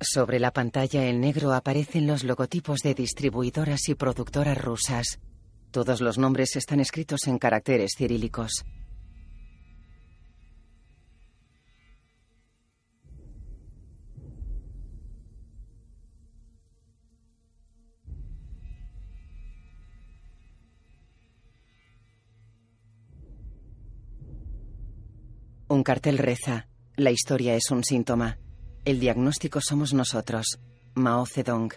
Sobre la pantalla en negro aparecen los logotipos de distribuidoras y productoras rusas. Todos los nombres están escritos en caracteres cirílicos. Un cartel reza. La historia es un síntoma. El diagnóstico somos nosotros. Mao Zedong.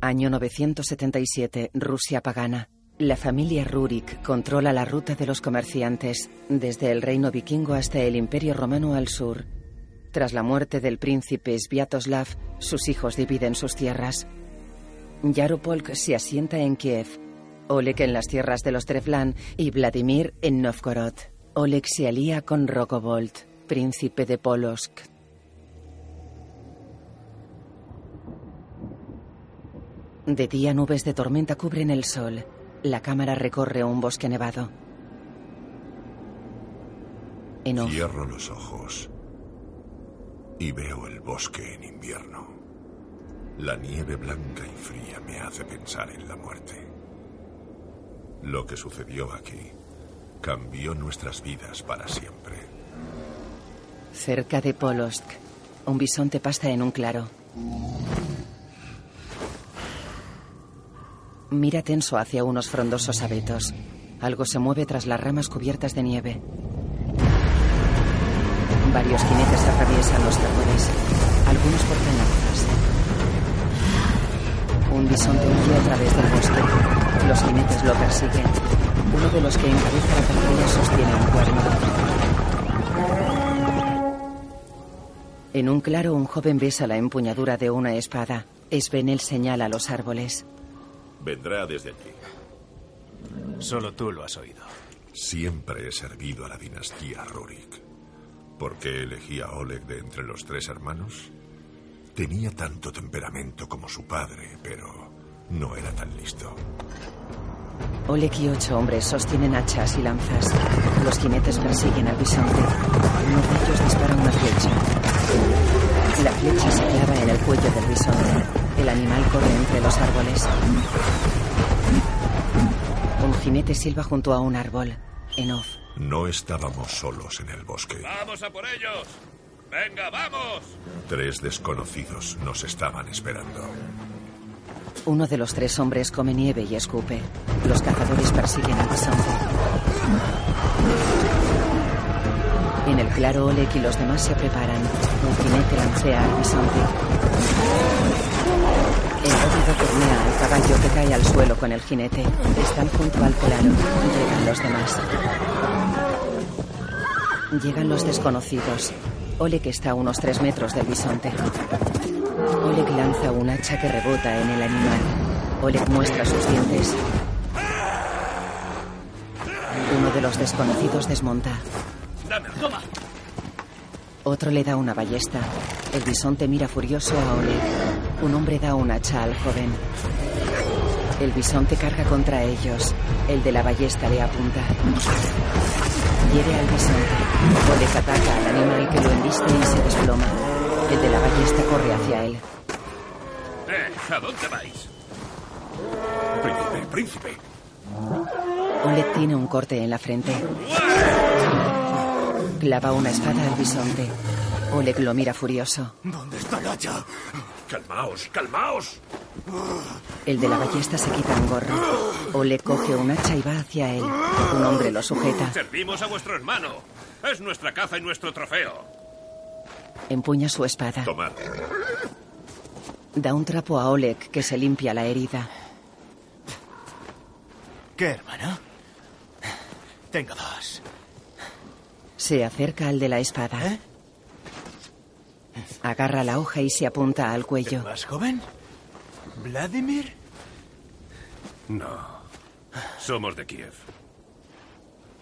Año 977, Rusia pagana. La familia Rurik controla la ruta de los comerciantes, desde el reino vikingo hasta el imperio romano al sur. Tras la muerte del príncipe Sviatoslav, sus hijos dividen sus tierras. Yaropolk se asienta en Kiev, Oleg en las tierras de los Trevlan y Vladimir en Novgorod. Oleg se alía con Rokobold, príncipe de Polosk. De día nubes de tormenta cubren el sol. La cámara recorre un bosque nevado. Cierro los ojos y veo el bosque en invierno. La nieve blanca y fría me hace pensar en la muerte. Lo que sucedió aquí cambió nuestras vidas para siempre. Cerca de Polosk, un bisonte pasta en un claro. Mira tenso hacia unos frondosos abetos. Algo se mueve tras las ramas cubiertas de nieve. Varios jinetes atraviesan los árboles. Algunos portan lanzas. Un bisonte huye a través del bosque. Los jinetes lo persiguen. Uno de los que encabeza la patrulla sostiene un cuerno. En un claro, un joven besa la empuñadura de una espada. Svenel señala los árboles. Vendrá desde aquí. Solo tú lo has oído. Siempre he servido a la dinastía Rurik. ¿Por qué elegí a Oleg de entre los tres hermanos? Tenía tanto temperamento como su padre, pero no era tan listo. Oleg y ocho hombres sostienen hachas y lanzas. Los jinetes persiguen al bisonte. Uno de ellos dispara una flecha. La flecha se clava en el cuello del bisonte. El animal corre entre los árboles. Un jinete silba junto a un árbol. En off. No estábamos solos en el bosque. ¡Vamos a por ellos! ¡Venga, vamos! Tres desconocidos nos estaban esperando. Uno de los tres hombres come nieve y escupe. Los cazadores persiguen al bisonte. En el claro, Oleg y los demás se preparan. Un jinete lancea al bisonte. El rópido tornea al caballo que cae al suelo con el jinete. Están junto al claro. Llegan los demás. Llegan los desconocidos. Oleg está a unos tres metros del bisonte. Oleg lanza un hacha que rebota en el animal. Oleg muestra sus dientes. Uno de los desconocidos desmonta. ¡Dame, toma! Otro le da una ballesta. El bisonte mira furioso a Oleg. Un hombre da un hacha al joven. El bisonte carga contra ellos. El de la ballesta le apunta. Hiere al bisonte. Oleg ataca al animal que lo embiste y se desploma. El de la ballesta corre hacia él. ¡Eh! ¿A dónde vais? Príncipe, príncipe. Oleg tiene un corte en la frente. Clava una espada al bisonte. Oleg lo mira furioso. ¿Dónde está el hacha? Calmaos, calmaos. El de la ballesta se quita un gorro. Oleg coge un hacha y va hacia él. Un hombre lo sujeta. Servimos a vuestro hermano. Es nuestra caza y nuestro trofeo. Empuña su espada. Tomad. Da un trapo a Oleg que se limpia la herida. ¿Qué, hermano? Tengo dos. Se acerca al de la espada. ¿Eh? Agarra la hoja y se apunta al ¿El cuello. más joven? ¿Vladimir? No. Somos de Kiev.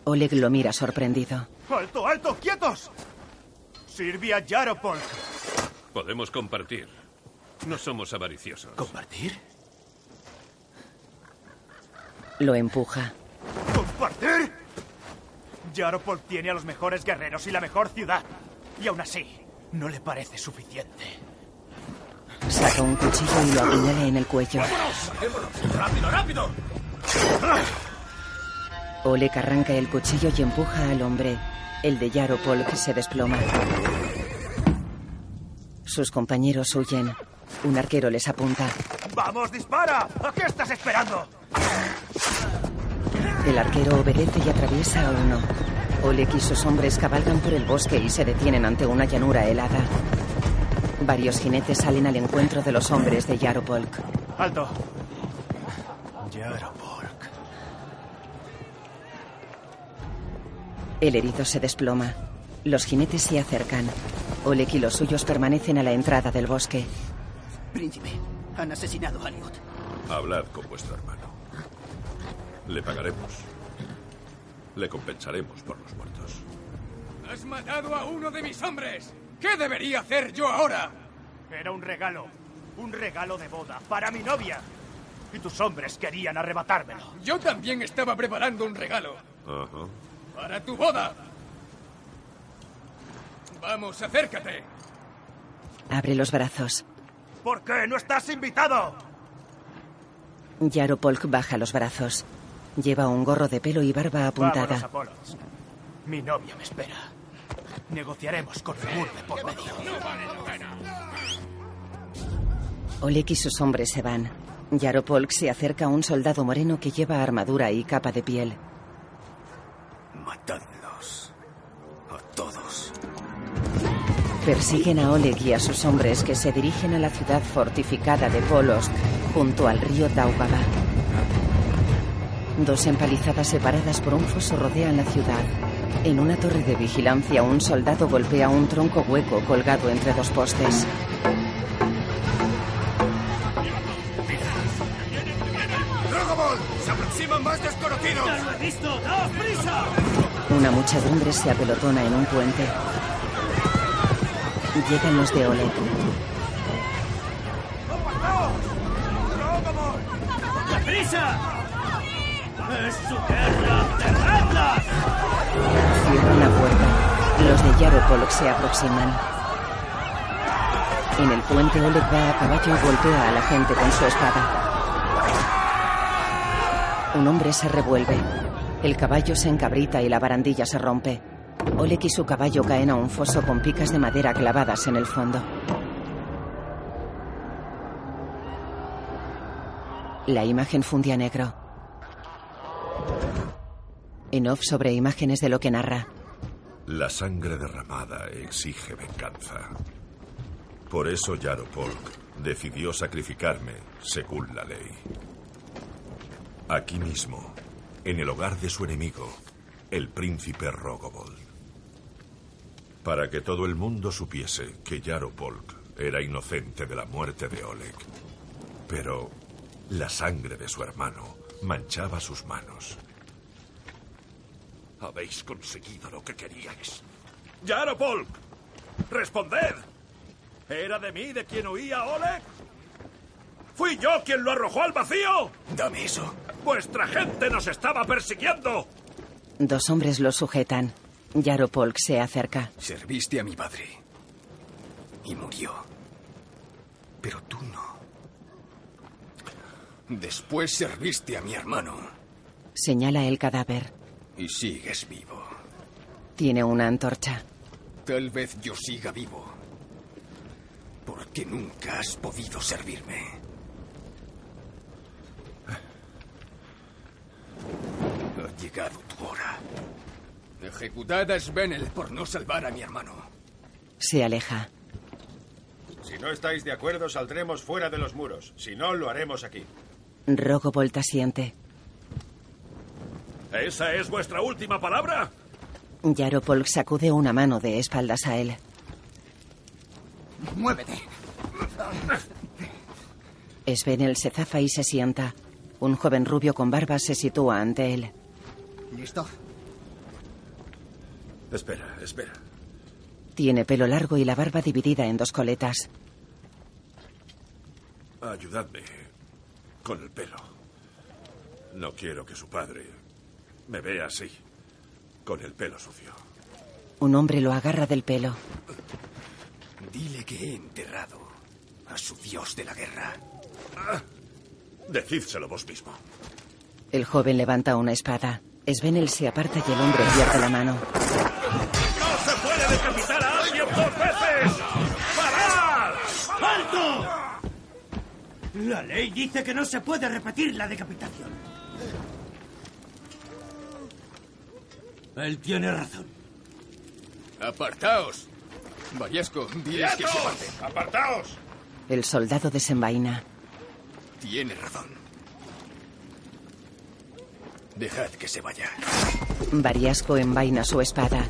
Oleg lo mira sorprendido. ¡Alto, alto, quietos! Sirvia Yaropolk. Podemos compartir. No somos avariciosos. ¿Compartir? Lo empuja. ¿Compartir? Yaropolk tiene a los mejores guerreros y la mejor ciudad. Y aún así, no le parece suficiente. Saca un cuchillo y lo apuñala en el cuello. ¡Rápido, rápido! Oleg arranca el cuchillo y empuja al hombre. El de Yaropolk se desploma. Sus compañeros huyen. Un arquero les apunta. ¡Vamos, dispara! ¿A qué estás esperando? El arquero obedece y atraviesa a uno. Oleg y sus hombres cabalgan por el bosque y se detienen ante una llanura helada. Varios jinetes salen al encuentro de los hombres de Yaropolk. ¡Alto! Yaropolk. El herido se desploma. Los jinetes se acercan. Oleg y los suyos permanecen a la entrada del bosque. Príncipe, han asesinado a Aliot. Hablad con vuestro hermano. Le pagaremos. Le compensaremos por los muertos. ¡Has matado a uno de mis hombres! ¿Qué debería hacer yo ahora? Era un regalo. Un regalo de boda para mi novia. Y tus hombres querían arrebatármelo. Yo también estaba preparando un regalo. Ajá. Para tu boda. Vamos, acércate. Abre los brazos. ¿Por qué no estás invitado? Yaropolk baja los brazos. Lleva un gorro de pelo y barba apuntada. Mi novia me espera. Negociaremos con el muro de por medio. Oleg y sus hombres se van. Yaropolk se acerca a un soldado moreno que lleva armadura y capa de piel. Matadlos. A todos. Persiguen a Oleg y a sus hombres que se dirigen a la ciudad fortificada de Polosk, junto al río Daugava. Dos empalizadas separadas por un foso rodean la ciudad. En una torre de vigilancia, un soldado golpea un tronco hueco colgado entre dos postes. ¡Drogobol! ¡Se aproximan más desconocidos! Una muchedumbre se apelotona en un puente. Llegan los de Oleg. ¡Prisa! ¡Es su guerra! Cierran la puerta. Los de Yaropolk se aproximan. En el puente Oleg va a caballo y golpea a la gente con su espada. Un hombre se revuelve. El caballo se encabrita y la barandilla se rompe. Oleg y su caballo caen a un foso con picas de madera clavadas en el fondo. La imagen funde a negro. En off sobre imágenes de lo que narra. La sangre derramada exige venganza. Por eso Yaropolk decidió sacrificarme según la ley. Aquí mismo, en el hogar de su enemigo, el príncipe Rogobold. Para que todo el mundo supiese que Yaropolk era inocente de la muerte de Oleg. Pero la sangre de su hermano manchaba sus manos. Habéis conseguido lo que queríais. ¡Yaropolk! ¡Responded! ¿Era de mí de quien huía Oleg? ¿Fui yo quien lo arrojó al vacío? Dame eso. ¡Vuestra gente nos estaba persiguiendo! Dos hombres lo sujetan. Yaropolk se acerca. Serviste a mi padre. Y murió. Pero tú no. Después serviste a mi hermano. Señala el cadáver. Y sigues vivo. Tiene una antorcha. Tal vez yo siga vivo. Porque nunca has podido servirme. Ha llegado tu hora. Ejecutad a Svenel por no salvar a mi hermano. Se aleja. Si no estáis de acuerdo, saldremos fuera de los muros. Si no, lo haremos aquí. Rogobolt asiente. ¿Esa es vuestra última palabra? Yaropolk sacude una mano de espaldas a él. ¡Muévete! Svenel se zafa y se sienta. Un joven rubio con barba se sitúa ante él. ¿Listo? Espera, espera. Tiene pelo largo y la barba dividida en dos coletas. Ayudadme con el pelo. No quiero que su padre me vea así, con el pelo sucio. Un hombre lo agarra del pelo. Dile que he enterrado a su dios de la guerra. Decídselo vos mismo. El joven levanta una espada. Svenel se aparta y el hombre pierde la mano. La ley dice que no se puede repetir la decapitación. Él tiene razón. Apartaos. Variasco, diles que se aparten. ¡Apartaos! El soldado desenvaina. Tiene razón. Dejad que se vaya. Variasco envaina su espada.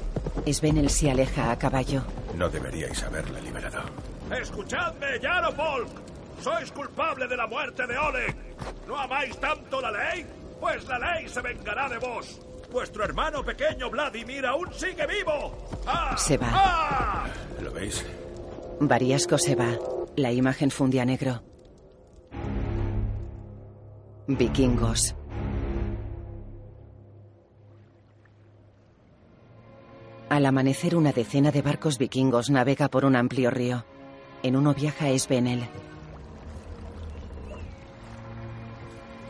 Svenel se aleja a caballo. No deberíais haberle liberado. ¡Escuchadme, Yaropolk! ¡Sois culpable de la muerte de Oleg! ¿No amáis tanto la ley? Pues la ley se vengará de vos. Vuestro hermano pequeño Vladimir aún sigue vivo. ¡Ah! Se va. ¡Ah! ¿Lo veis? Variasco se va. La imagen funde a negro. Vikingos. Al amanecer, una decena de barcos vikingos navega por un amplio río. En uno viaja Svenel.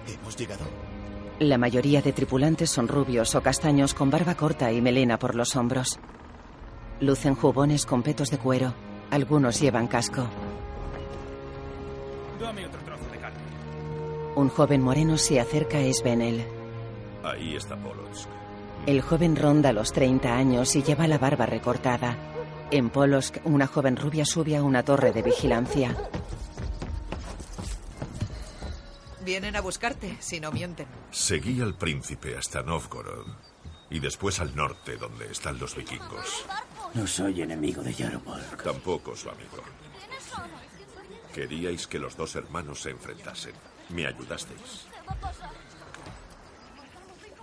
Hemos llegado. La mayoría de tripulantes son rubios o castaños con barba corta y melena por los hombros. Lucen jubones con petos de cuero. Algunos llevan casco. Dame otro trozo de carne. Un joven moreno se acerca a Svenel. Ahí está Polotsk. El joven ronda los 30 años y lleva la barba recortada. En Polotsk, una joven rubia sube a una torre de vigilancia. Vienen a buscarte, si no mienten. Seguí al príncipe hasta Novgorod y después al norte, donde están los vikingos. No soy enemigo de Yaropolk. Tampoco su amigo. Queríais que los dos hermanos se enfrentasen. Me ayudasteis.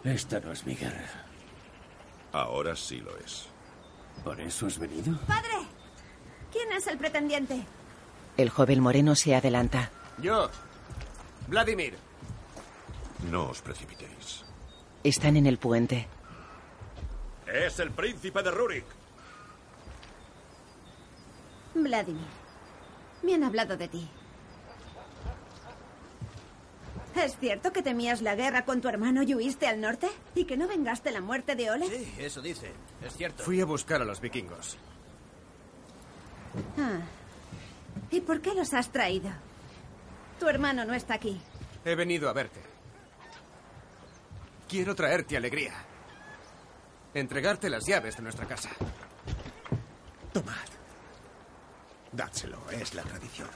Esta no es mi guerra. Ahora sí lo es. ¿Por eso has venido? ¡Padre! ¿Quién es el pretendiente? El joven moreno se adelanta. Yo. Vladimir. No os precipitéis. Están en el puente. Es el príncipe de Rurik. Vladimir. Me han hablado de ti. ¿Es cierto que temías la guerra con tu hermano y huiste al norte? ¿Y que no vengaste la muerte de Oleg? Sí, eso dice. Es cierto. Fui a buscar a los vikingos. Ah. ¿Y por qué los has traído? Tu hermano no está aquí. He venido a verte. Quiero traerte alegría. Entregarte las llaves de nuestra casa. Tomad. Dádselo, es la tradición.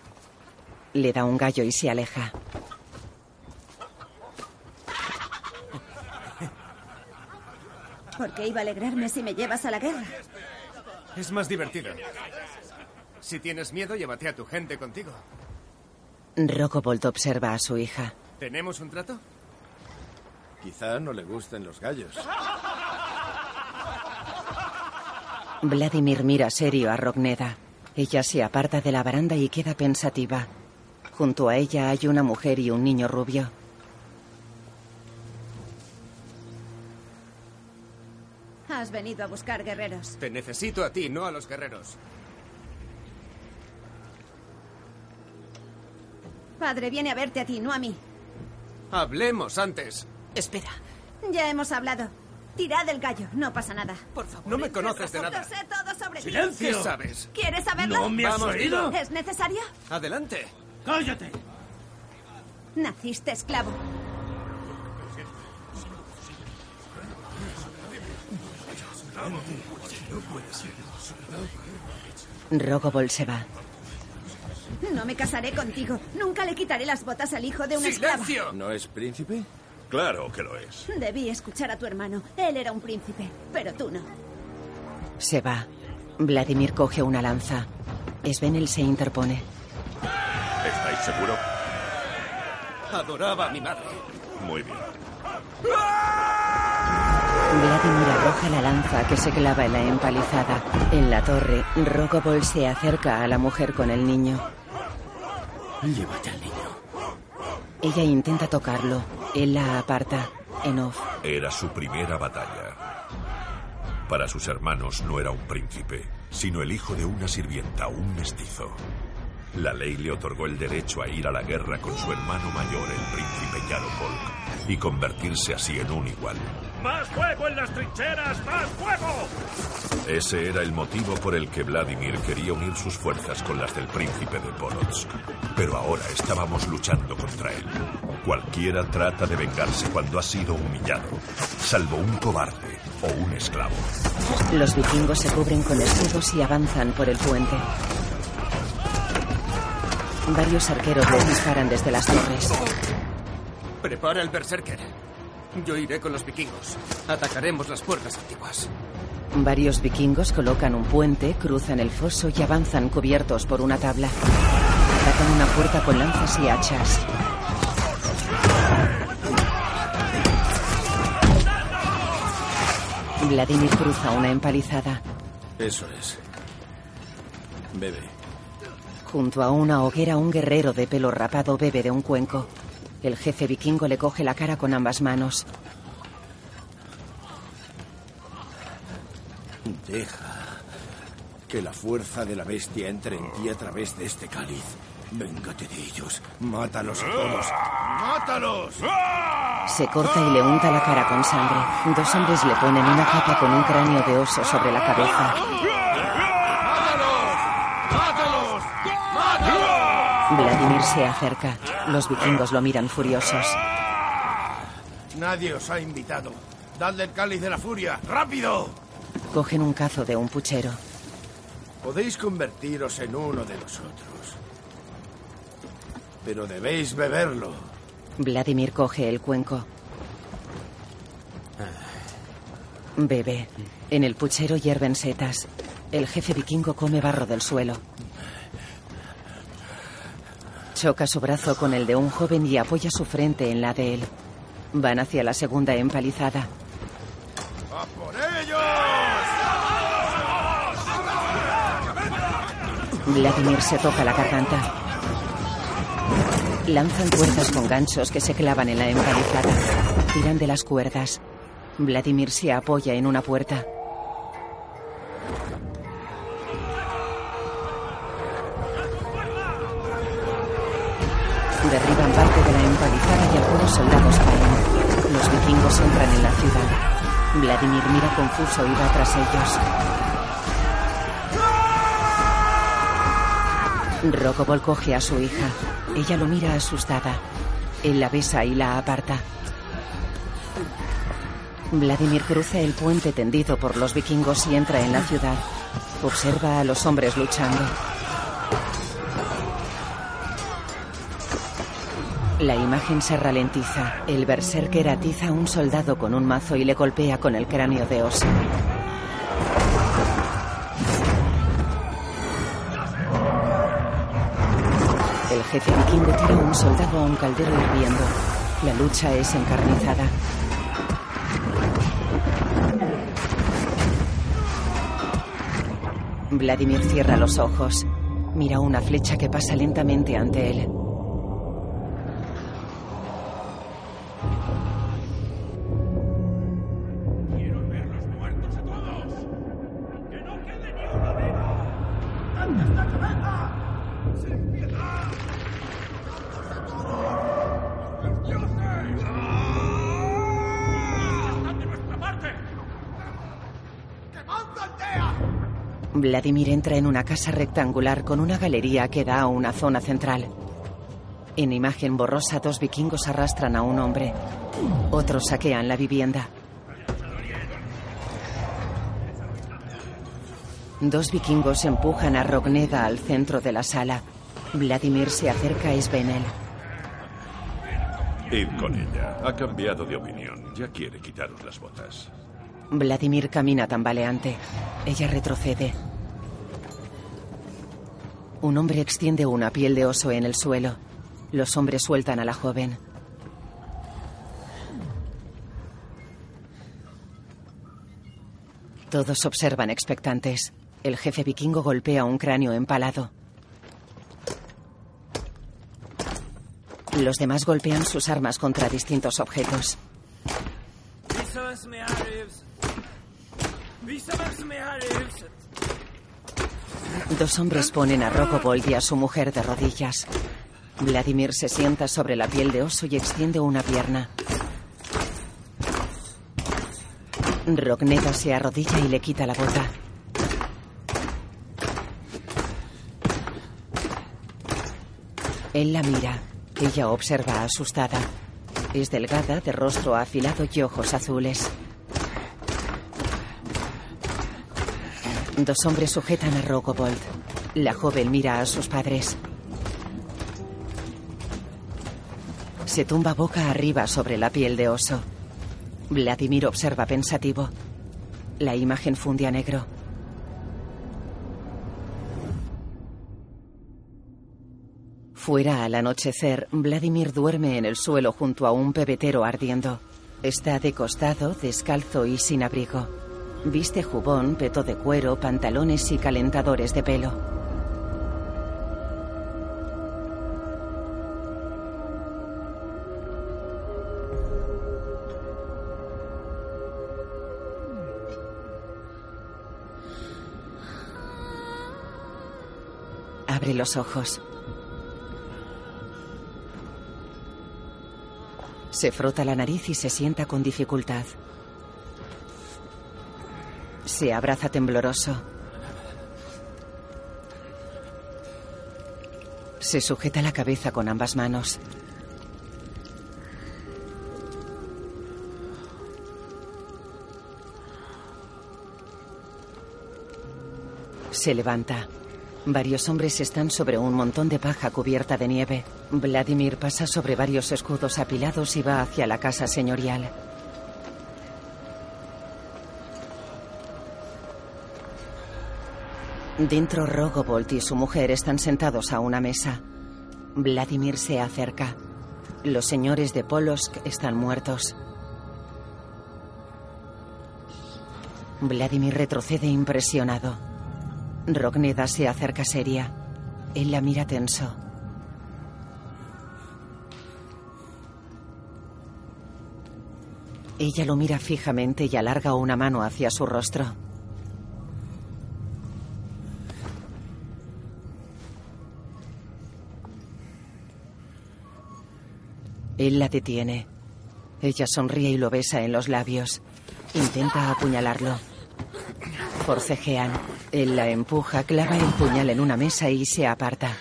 Le da un gallo y se aleja. ¿Por qué iba a alegrarme si me llevas a la guerra? Es más divertido. Si tienes miedo, llévate a tu gente contigo. Rokobold observa a su hija. ¿Tenemos un trato? Quizá no le gusten los gallos. Vladimir mira serio a Rogneda. Ella se aparta de la baranda y queda pensativa. Junto a ella hay una mujer y un niño rubio. Has venido a buscar guerreros. Te necesito a ti, no a los guerreros. Padre viene a verte a ti, no a mí. Hablemos antes. Espera, Ya hemos hablado. Tirad el gallo, no pasa nada. por favor. No me conoces de Lo nada. sé todo sobre ti. ¡Silencio! ¿Qué sabes? ¿Quieres saberlo? ¿No me has Vamos, oído? ¿Es necesario? Adelante. ¡Cállate! Naciste esclavo. Rogobold se va. No me casaré contigo. Nunca le quitaré las botas al hijo de una esclava. ¡Silencio! ¿No es príncipe? Claro que lo es. Debí escuchar a tu hermano. Él era un príncipe, pero tú no. Se va. Vladimir coge una lanza. Svenel se interpone. ¿Estáis seguro? Adoraba a mi madre. Muy bien. Vladimir arroja la lanza que se clava en la empalizada. En la torre, Rogobold se acerca a la mujer con el niño. Llévate al niño. Ella intenta tocarlo. Él la aparta. En off. Era su primera batalla. Para sus hermanos no era un príncipe, sino el hijo de una sirvienta, un mestizo. La ley le otorgó el derecho a ir a la guerra con su hermano mayor, el príncipe Yaropolk, y convertirse así en un igual. ¡Más fuego en las trincheras! ¡Más fuego! Ese era el motivo por el que Vladimir quería unir sus fuerzas con las del príncipe de Polotsk. Pero ahora estábamos luchando contra él. Cualquiera trata de vengarse cuando ha sido humillado, salvo un cobarde o un esclavo. Los vikingos se cubren con escudos y avanzan por el puente. Varios arqueros les disparan desde las torres. Prepara el berserker. Yo iré con los vikingos. Atacaremos las puertas antiguas. Varios vikingos colocan un puente, cruzan el foso y avanzan cubiertos por una tabla. Atacan una puerta con lanzas y hachas. Vladimir cruza una empalizada. Eso es. Bebe. Junto a una hoguera, un guerrero de pelo rapado bebe de un cuenco. El jefe vikingo le coge la cara con ambas manos. Deja que la fuerza de la bestia entre en ti a través de este cáliz. Véngate de ellos. Mátalos a todos. ¡Mátalos! Se corta y le unta la cara con sangre. Dos hombres le ponen una capa con un cráneo de oso sobre la cabeza. Vladimir se acerca. Los vikingos lo miran furiosos. Nadie os ha invitado. Dadle el cáliz de la furia. ¡Rápido! Cogen un cazo de un puchero. Podéis convertiros en uno de nosotros. Pero debéis beberlo. Vladimir coge el cuenco. Bebe. En el puchero hierven setas. El jefe vikingo come barro del suelo. Choca su brazo con el de un joven y apoya su frente en la de él. Van hacia la segunda empalizada. ¡A por ellos! Vladimir se toca la garganta. Lanzan cuerdas con ganchos que se clavan en la empalizada. Tiran de las cuerdas. Vladimir se apoya en una puerta. Derriban parte de la empalizada y algunos soldados caen. Los vikingos entran en la ciudad. Vladimir mira confuso y va tras ellos. Rokobol coge a su hija. Ella lo mira asustada. Él la besa y la aparta. Vladimir cruza el puente tendido por los vikingos y entra en la ciudad. Observa a los hombres luchando. La imagen se ralentiza. El berserker atiza a un soldado con un mazo y le golpea con el cráneo de oso. El jefe vikingo tira a un soldado a un caldero hirviendo. La lucha es encarnizada. Vladimir cierra los ojos. Mira una flecha que pasa lentamente ante él. Vladimir entra en una casa rectangular con una galería que da a una zona central. En imagen borrosa, dos vikingos arrastran a un hombre. Otros saquean la vivienda. Dos vikingos empujan a Rogneda al centro de la sala. Vladimir se acerca a Svenel. Id con ella. Ha cambiado de opinión. Ya quiere quitaros las botas. Vladimir camina tambaleante. Ella retrocede. Un hombre extiende una piel de oso en el suelo. Los hombres sueltan a la joven. Todos observan expectantes. El jefe vikingo golpea un cráneo empalado. Los demás golpean sus armas contra distintos objetos. Dos hombres ponen a Rokobold y a su mujer de rodillas. Vladimir se sienta sobre la piel de oso y extiende una pierna. Rogneda se arrodilla y le quita la bota. Él la mira. Ella observa asustada. Es delgada, de rostro afilado y ojos azules. Dos hombres sujetan a Rogobold. La joven mira a sus padres. Se tumba boca arriba sobre la piel de oso. Vladimir observa pensativo. La imagen funde a negro. Fuera al anochecer, Vladimir duerme en el suelo junto a un pebetero ardiendo. Está de costado, descalzo y sin abrigo. Viste jubón, peto de cuero, pantalones y calentadores de pelo. Abre los ojos. Se frota la nariz y se sienta con dificultad. Se abraza tembloroso. Se sujeta la cabeza con ambas manos. Se levanta. Varios hombres están sobre un montón de paja cubierta de nieve. Vladimir pasa sobre varios escudos apilados y va hacia la casa señorial. Dentro Rogobolt y su mujer están sentados a una mesa. Vladimir se acerca. Los señores de Polosk están muertos. Vladimir retrocede impresionado. Rogneda se acerca seria. Él la mira tenso. Ella lo mira fijamente y alarga una mano hacia su rostro. Él la detiene. Ella sonríe y lo besa en los labios. Intenta apuñalarlo. Forcejean. Él la empuja, clava el puñal en una mesa y se aparta.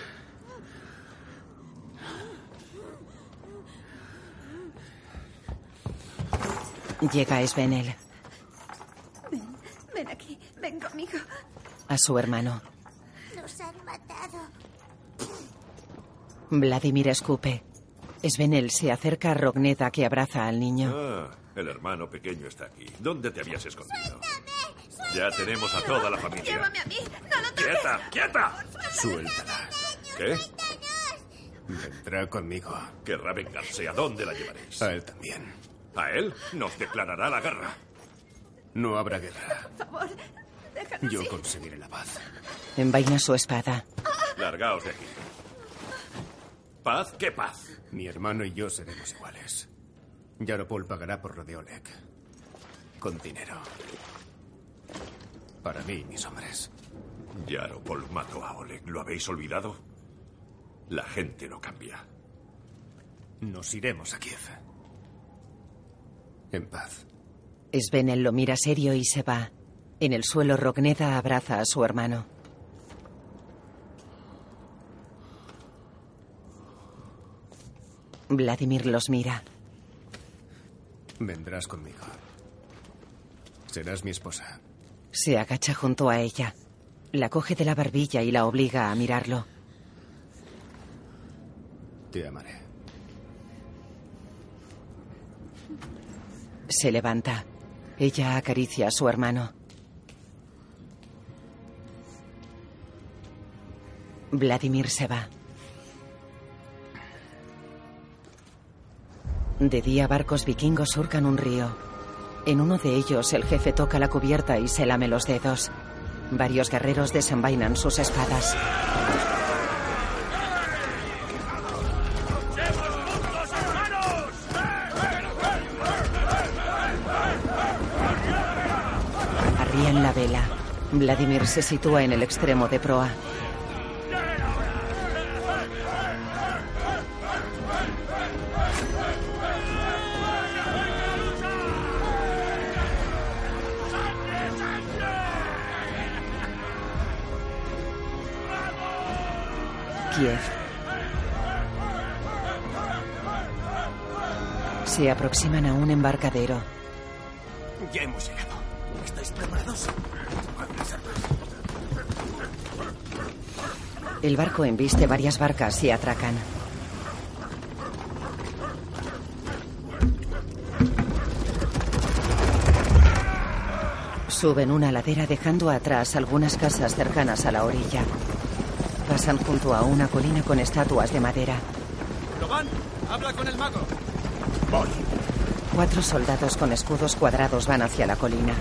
Llega Svenel. Ven, ven aquí, ven conmigo. A su hermano. Nos han matado. Vladimir escupe. Svenel se acerca a Rogneda que abraza al niño. Ah, el hermano pequeño está aquí. ¿Dónde te habías escondido? Ya tenemos a toda la familia. Llévame a mí, no lo toques. ¡Quieta, quieta! Suéltala. ¿Qué? Vendrá conmigo. Querrá vengarse. ¿A dónde la llevaréis? A él también. ¿A él? Nos declarará la guerra. No habrá guerra. Por favor, déjanos Yo ir. conseguiré la paz. Envaina su espada. Largaos de aquí. ¿Paz? ¿Qué paz? Mi hermano y yo seremos iguales. Yaropol pagará por lo de Oleg. Con dinero. Para mí y mis hombres. Yaropol mató a Oleg. ¿Lo habéis olvidado? La gente no cambia. Nos iremos a Kiev. En paz. Svenel lo mira serio y se va. En el suelo, Rogneda abraza a su hermano. Vladimir los mira. Vendrás conmigo. Serás mi esposa. Se agacha junto a ella. La coge de la barbilla y la obliga a mirarlo. Te amaré. Se levanta. Ella acaricia a su hermano. Vladimir se va. De día barcos vikingos surcan un río. En uno de ellos el jefe toca la cubierta y se lame los dedos. Varios guerreros desenvainan sus espadas. Arrían la vela. Vladimir se sitúa en el extremo de proa. Kiev. Se aproximan a un embarcadero. Ya hemos llegado. ¿Estáis preparados? El barco embiste varias barcas y atracan. Suben una ladera dejando atrás algunas casas cercanas a la orilla. Pasan junto a una colina con estatuas de madera. Loban, habla con el mago. Voy. Cuatro soldados con escudos cuadrados van hacia la colina.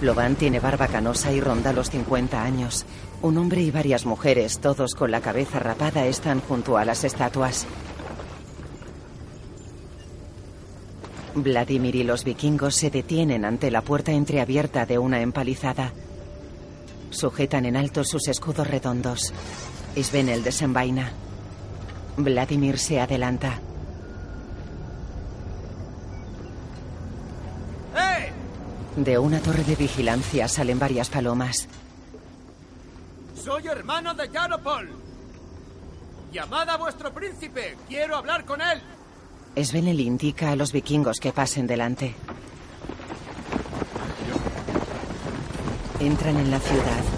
Loban tiene barba canosa y ronda los 50 años. Un hombre y varias mujeres, todos con la cabeza rapada, están junto a las estatuas. Vladimir y los vikingos se detienen ante la puerta entreabierta de una empalizada. Sujetan en alto sus escudos redondos. Svenel desenvaina. Vladimir se adelanta. ¡Eh! De una torre de vigilancia salen varias palomas. Soy hermano de Yaropol. Llamad a vuestro príncipe. Quiero hablar con él. Svenel indica a los vikingos que pasen delante. Entran en la ciudad.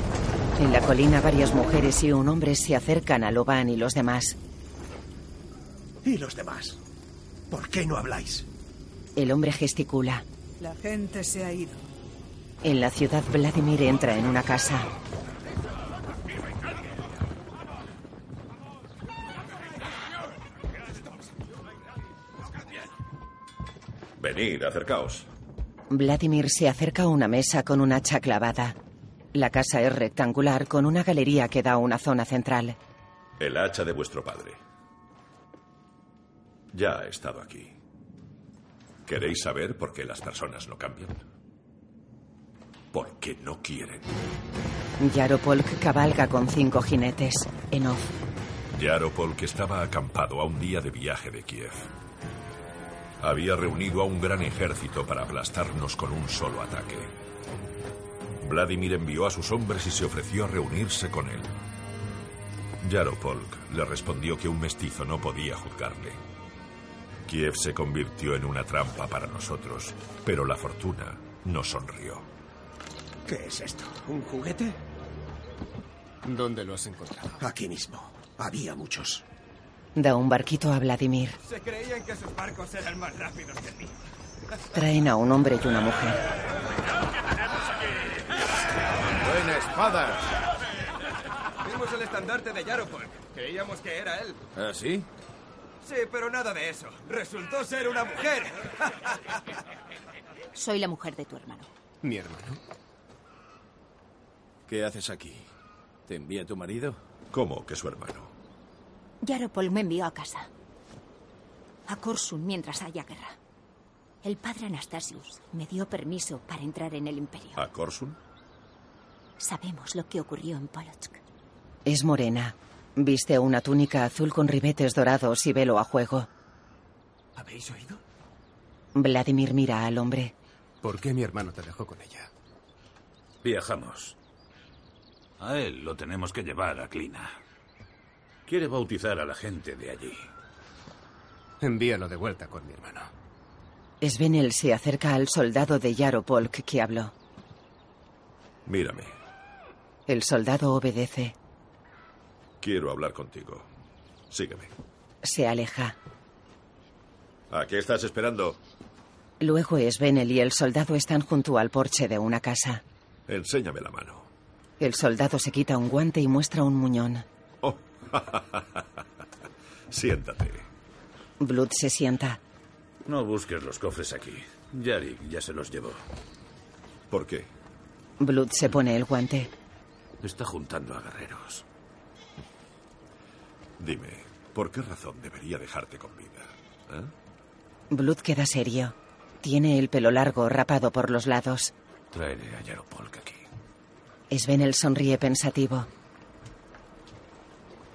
En la colina varias mujeres y un hombre se acercan a Loban y los demás. ¿Y los demás? ¿Por qué no habláis? El hombre gesticula. La gente se ha ido. En la ciudad Vladimir entra en una casa. Venid, acercaos. Vladimir se acerca a una mesa con un hacha clavada. La casa es rectangular con una galería que da a una zona central. El hacha de vuestro padre. Ya ha estado aquí. ¿Queréis saber por qué las personas no cambian? Porque no quieren. Yaropolk cabalga con cinco jinetes. En off. Yaropolk estaba acampado a un día de viaje de Kiev. Había reunido a un gran ejército para aplastarnos con un solo ataque. Vladimir envió a sus hombres y se ofreció a reunirse con él. Yaropolk le respondió que un mestizo no podía juzgarle. Kiev se convirtió en una trampa para nosotros, pero la fortuna nos sonrió. ¿Qué es esto? ¿Un juguete? ¿Dónde lo has encontrado? Aquí mismo. Había muchos. Da un barquito a Vladimir. Se creían que sus barcos eran más rápidos que mí. Traen a un hombre y una mujer. Buena espada. Vimos el estandarte de Yaropolk. Creíamos que era él. ¿Ah, sí? Sí, pero nada de eso. Resultó ser una mujer. Soy la mujer de tu hermano. ¿Mi hermano? ¿Qué haces aquí? ¿Te envía tu marido? ¿Cómo que su hermano? Yaropol me envió a casa. A Korsun mientras haya guerra. El padre Anastasius me dio permiso para entrar en el imperio. ¿A Korsun? Sabemos lo que ocurrió en Polotsk. Es morena. Viste una túnica azul con ribetes dorados y velo a juego. ¿Habéis oído? Vladimir mira al hombre. ¿Por qué mi hermano te dejó con ella? Viajamos. A él lo tenemos que llevar a Clina. Quiere bautizar a la gente de allí. Envíalo de vuelta con mi hermano. Svenel se acerca al soldado de Yaropolk que habló. Mírame. El soldado obedece. Quiero hablar contigo. Sígueme. Se aleja. ¿A qué estás esperando? Luego Svenel y el soldado están junto al porche de una casa. Enséñame la mano. El soldado se quita un guante y muestra un muñón. Oh. Siéntate. Blood se sienta. No busques los cofres aquí. Yarik ya se los llevó. ¿Por qué? Blood se pone el guante. Está juntando a guerreros. Dime, ¿por qué razón debería dejarte con vida? ¿Eh? Blood queda serio. Tiene el pelo largo, rapado por los lados. Traeré a Yaropolk aquí. Svenel sonríe pensativo.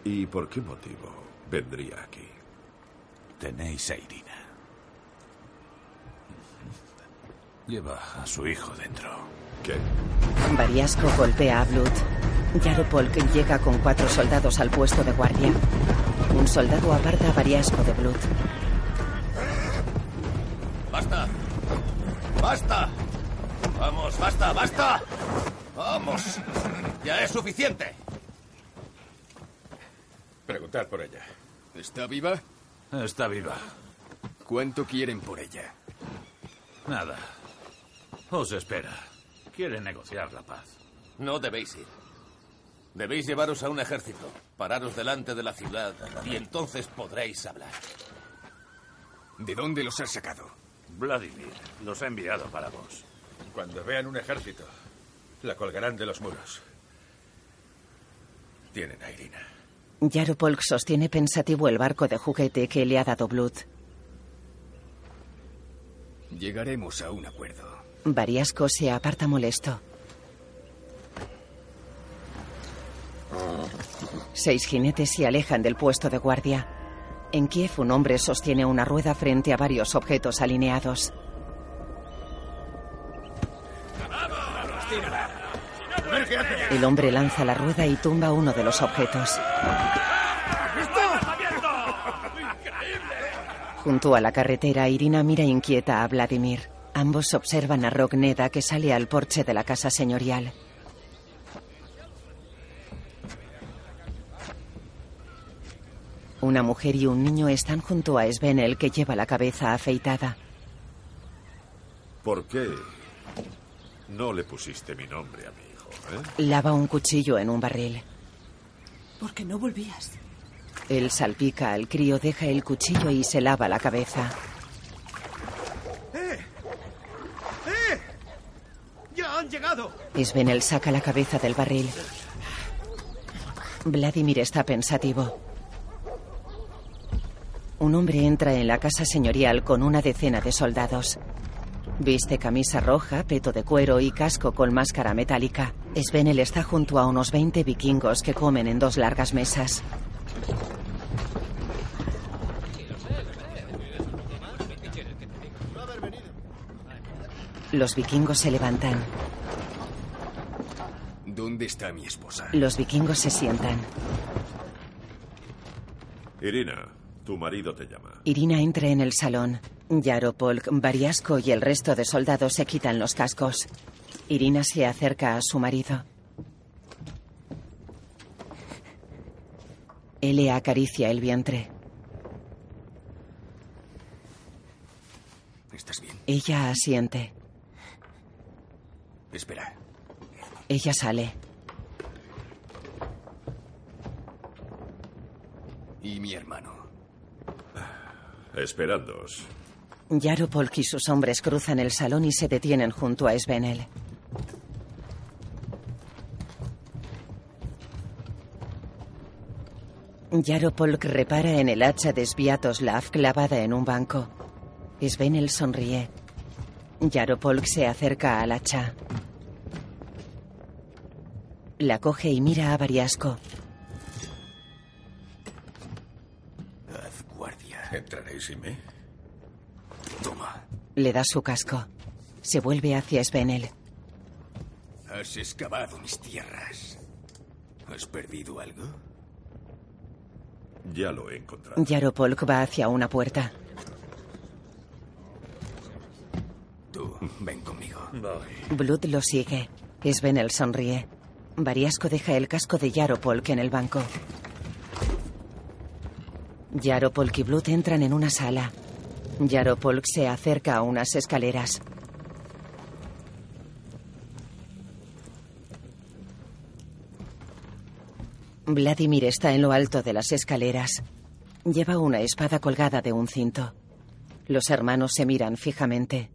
¿Y por qué motivo vendría aquí? Tenéis a Irina. Lleva a su hijo dentro. ¿Qué? Variasco golpea a Blood. Yaropolk llega con cuatro soldados al puesto de guardia. Un soldado aparta a Variasco de Blood. ¡Basta! ¡Basta! ¡Vamos, basta, basta! ¡Vamos! ¡Ya es suficiente! Preguntad por ella. ¿Está viva? Está viva. ¿Cuánto quieren por ella? Nada. Os espera. Quiere negociar la paz. No debéis ir. Debéis llevaros a un ejército, pararos delante de la ciudad y entonces podréis hablar. ¿De dónde los has sacado? Vladimir los ha enviado para vos. Cuando vean un ejército, la colgarán de los muros. Tienen a Irina. Yaropolk sostiene pensativo el barco de juguete que le ha dado Blood. Llegaremos a un acuerdo. Variasco se aparta molesto. Seis jinetes se alejan del puesto de guardia. En Kiev un hombre sostiene una rueda frente a varios objetos alineados. El hombre lanza la rueda y tumba uno de los objetos. Junto a la carretera, Irina mira inquieta a Vladimir. Ambos observan a Rogneda que sale al porche de la casa señorial. Una mujer y un niño están junto a Svenel que lleva la cabeza afeitada. ¿Por qué no le pusiste mi nombre a mi hijo? eh? Lava un cuchillo en un barril. Porque no volvías. Él salpica al crío, deja el cuchillo y se lava la cabeza. ¡Eh! ¡Eh! ¡Ya han llegado! Svenel saca la cabeza del barril. Vladimir está pensativo. Un hombre entra en la casa señorial con una decena de soldados. Viste camisa roja, peto de cuero y casco con máscara metálica. Svenel está junto a unos 20 vikingos que comen en dos largas mesas. Los vikingos se levantan. ¿Dónde está mi esposa? Los vikingos se sientan. Irina, tu marido te llama. Irina entra en el salón. Yaropolk, Variasco y el resto de soldados se quitan los cascos. Irina se acerca a su marido. Él le acaricia el vientre. ¿Estás bien? Ella asiente. Espera. Ella sale. ¿Y mi hermano? Esperándoos. Yaropolk y sus hombres cruzan el salón y se detienen junto a Svenel. Yaropolk repara en el hacha de Sviatoslav clavada en un banco. Svenel sonríe. Yaropolk se acerca al hacha. La coge y mira a Variasco. Haz guardia. ¿Entraréis sin mí? Toma. Le da su casco. Se vuelve hacia Svenel. Has excavado mis tierras. ¿Has perdido algo? Ya lo he encontrado. Yaropolk va hacia una puerta. Tú, ven conmigo. Blood lo sigue. Svenel sonríe. Variasco deja el casco de Yaropolk en el banco. Yaropolk y Blood entran en una sala. Yaropolk se acerca a unas escaleras. Vladimir está en lo alto de las escaleras. Lleva una espada colgada de un cinto. Los hermanos se miran fijamente.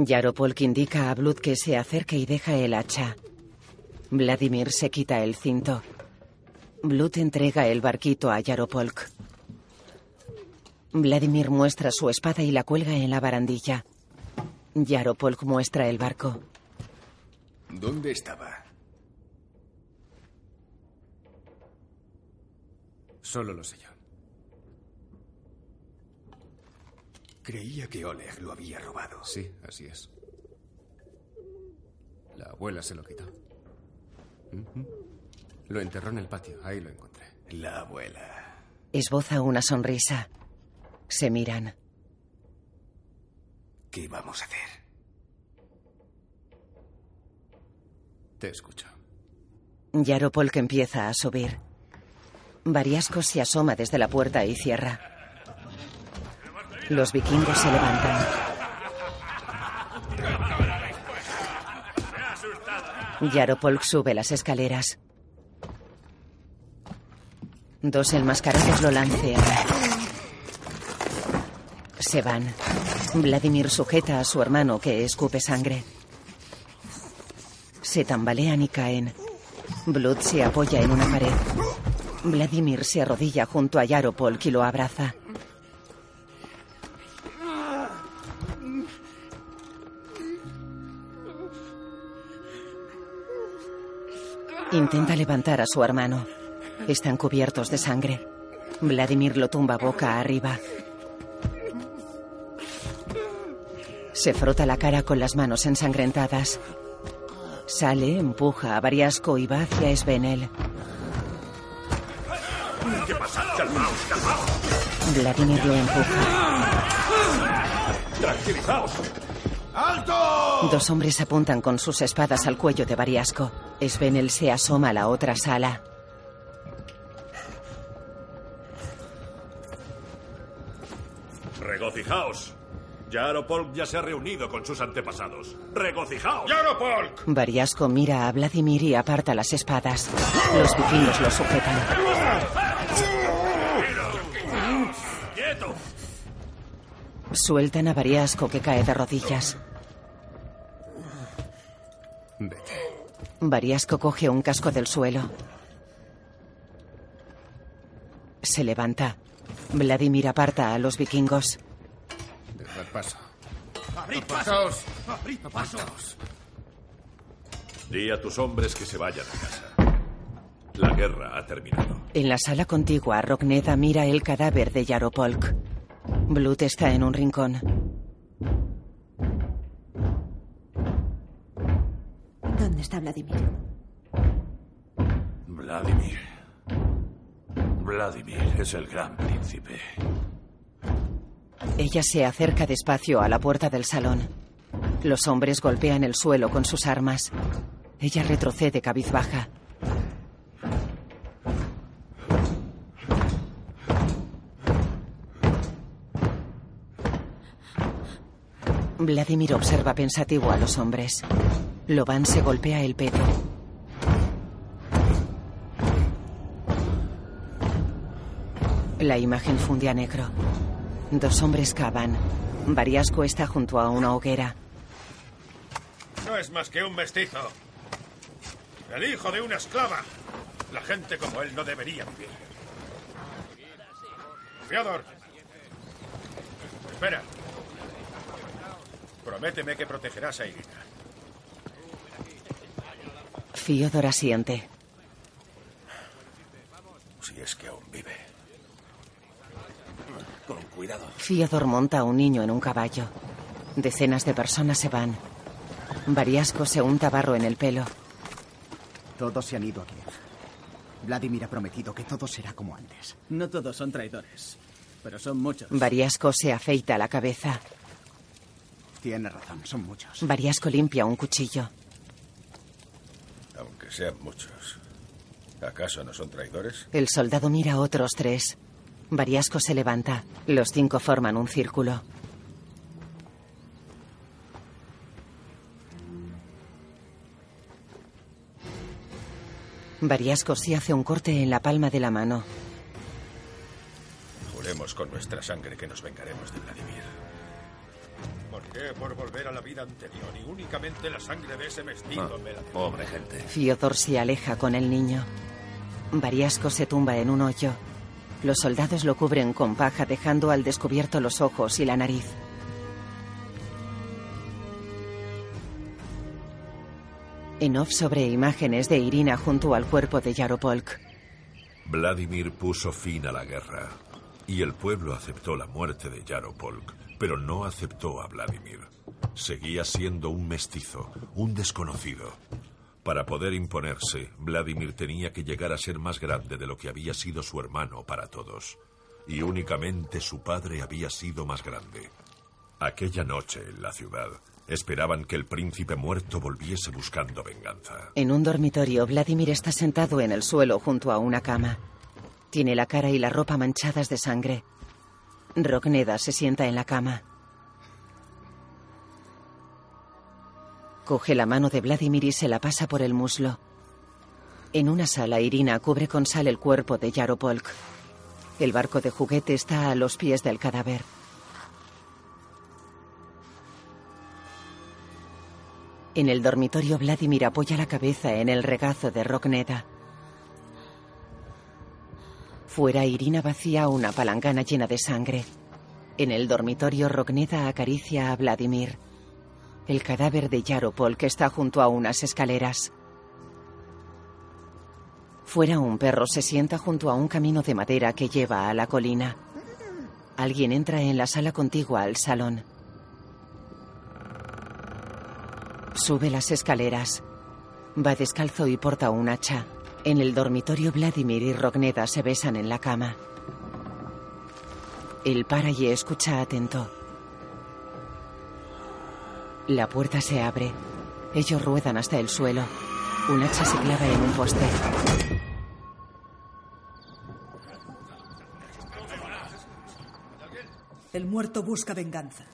Yaropolk indica a Blood que se acerque y deja el hacha. Vladimir se quita el cinto. Blood entrega el barquito a Yaropolk. Vladimir muestra su espada y la cuelga en la barandilla. Yaropolk muestra el barco. ¿Dónde estaba? Solo lo sé yo. Creía que Oleg lo había robado. Sí, así es. La abuela se lo quitó. Lo enterró en el patio. Ahí lo encontré. La abuela. Esboza una sonrisa. Se miran. ¿Qué vamos a hacer? Te escucho. Yaropolk empieza a subir. Variasco se asoma desde la puerta y cierra. Los vikingos se levantan. Yaropolk sube las escaleras. Dos enmascarados lo lancean. Se van. Vladimir sujeta a su hermano que escupe sangre. Se tambalean y caen. Blood se apoya en una pared. Vladimir se arrodilla junto a Yaropolk y lo abraza. Intenta levantar a su hermano. Están cubiertos de sangre. Vladimir lo tumba boca arriba. Se frota la cara con las manos ensangrentadas. Sale, empuja a Variasco y va hacia Svenel. ¿Qué pasa? Calmaos, calmaos. Vladimir lo empuja. Tranquilizaos. ¡Alto! Dos hombres apuntan con sus espadas al cuello de Variasco. Svenel se asoma a la otra sala. Regocijaos. Yaropolk ya se ha reunido con sus antepasados. ¡Regocijaos! ¡Yaropolk! Variasco mira a Vladimir y aparta las espadas. Los vikingos lo sujetan. ¡Quieto! Sueltan a Variasco que cae de rodillas. Vete. Variasco coge un casco del suelo. Se levanta. Vladimir aparta a los vikingos. Dejad paso. ¡Abrid Apartaos. paso! ¡Abrid paso! Di a tus hombres que se vayan a casa. La guerra ha terminado. En la sala contigua, Rogneda mira el cadáver de Yaropolk. Blut está en un rincón. ¿Dónde está Vladimir? Vladimir. Vladimir es el gran príncipe. Ella se acerca despacio a la puerta del salón. Los hombres golpean el suelo con sus armas. Ella retrocede cabizbaja. Vladimir observa pensativo a los hombres. Loban se golpea el peto. La imagen funde a negro. Dos hombres cavan. Variasco está junto a una hoguera. No es más que un mestizo. El hijo de una esclava. La gente como él no debería vivir. Fiodor. Espera. Prométeme que protegerás a Irina. Fiodor asiente. Si es que aún vive. Con cuidado. Fiodor monta a un niño en un caballo. Decenas de personas se van. Variasco se unta barro en el pelo. Todos se han ido a Kiev. Vladimir ha prometido que todo será como antes. No todos son traidores, pero son muchos. Variasco se afeita la cabeza. Tiene razón, son muchos. Variasco limpia un cuchillo. Sean muchos. ¿Acaso no son traidores? El soldado mira a otros tres. Variasco se levanta. Los cinco forman un círculo. Variasco se hace un corte en la palma de la mano. Juremos con nuestra sangre que nos vengaremos de Vladimir. ¿Por qué por volver a la vida anterior y únicamente la sangre de ese mestizo me la Pobre gente. Fiodor se aleja con el niño. Variasco se tumba en un hoyo. Los soldados lo cubren con paja dejando al descubierto los ojos y la nariz. En off sobre imágenes de Irina junto al cuerpo de Yaropolk. Vladimir puso fin a la guerra y el pueblo aceptó la muerte de Yaropolk, pero no aceptó a Vladimir. Seguía siendo un mestizo, un desconocido. Para poder imponerse, Vladimir tenía que llegar a ser más grande de lo que había sido su hermano para todos. Y únicamente su padre había sido más grande. Aquella noche en la ciudad, esperaban que el príncipe muerto volviese buscando venganza. En un dormitorio, Vladimir está sentado en el suelo junto a una cama. Tiene la cara y la ropa manchadas de sangre. Rogneda se sienta en la cama. Coge la mano de Vladimir y se la pasa por el muslo. En una sala, Irina cubre con sal el cuerpo de Yaropolk. El barco de juguete está a los pies del cadáver. En el dormitorio, Vladimir apoya la cabeza en el regazo de Rogneda. Fuera, Irina vacía una palangana llena de sangre. En el dormitorio, Rogneda acaricia a Vladimir. El cadáver de Yaropol que está junto a unas escaleras. Fuera, un perro se sienta junto a un camino de madera que lleva a la colina. Alguien entra en la sala contigua al salón. Sube las escaleras. Va descalzo y porta un hacha. En el dormitorio, Vladimir y Rogneda se besan en la cama. Él para y escucha atento. La puerta se abre. Ellos ruedan hasta el suelo. Un hacha se clava en un poste. El muerto busca venganza.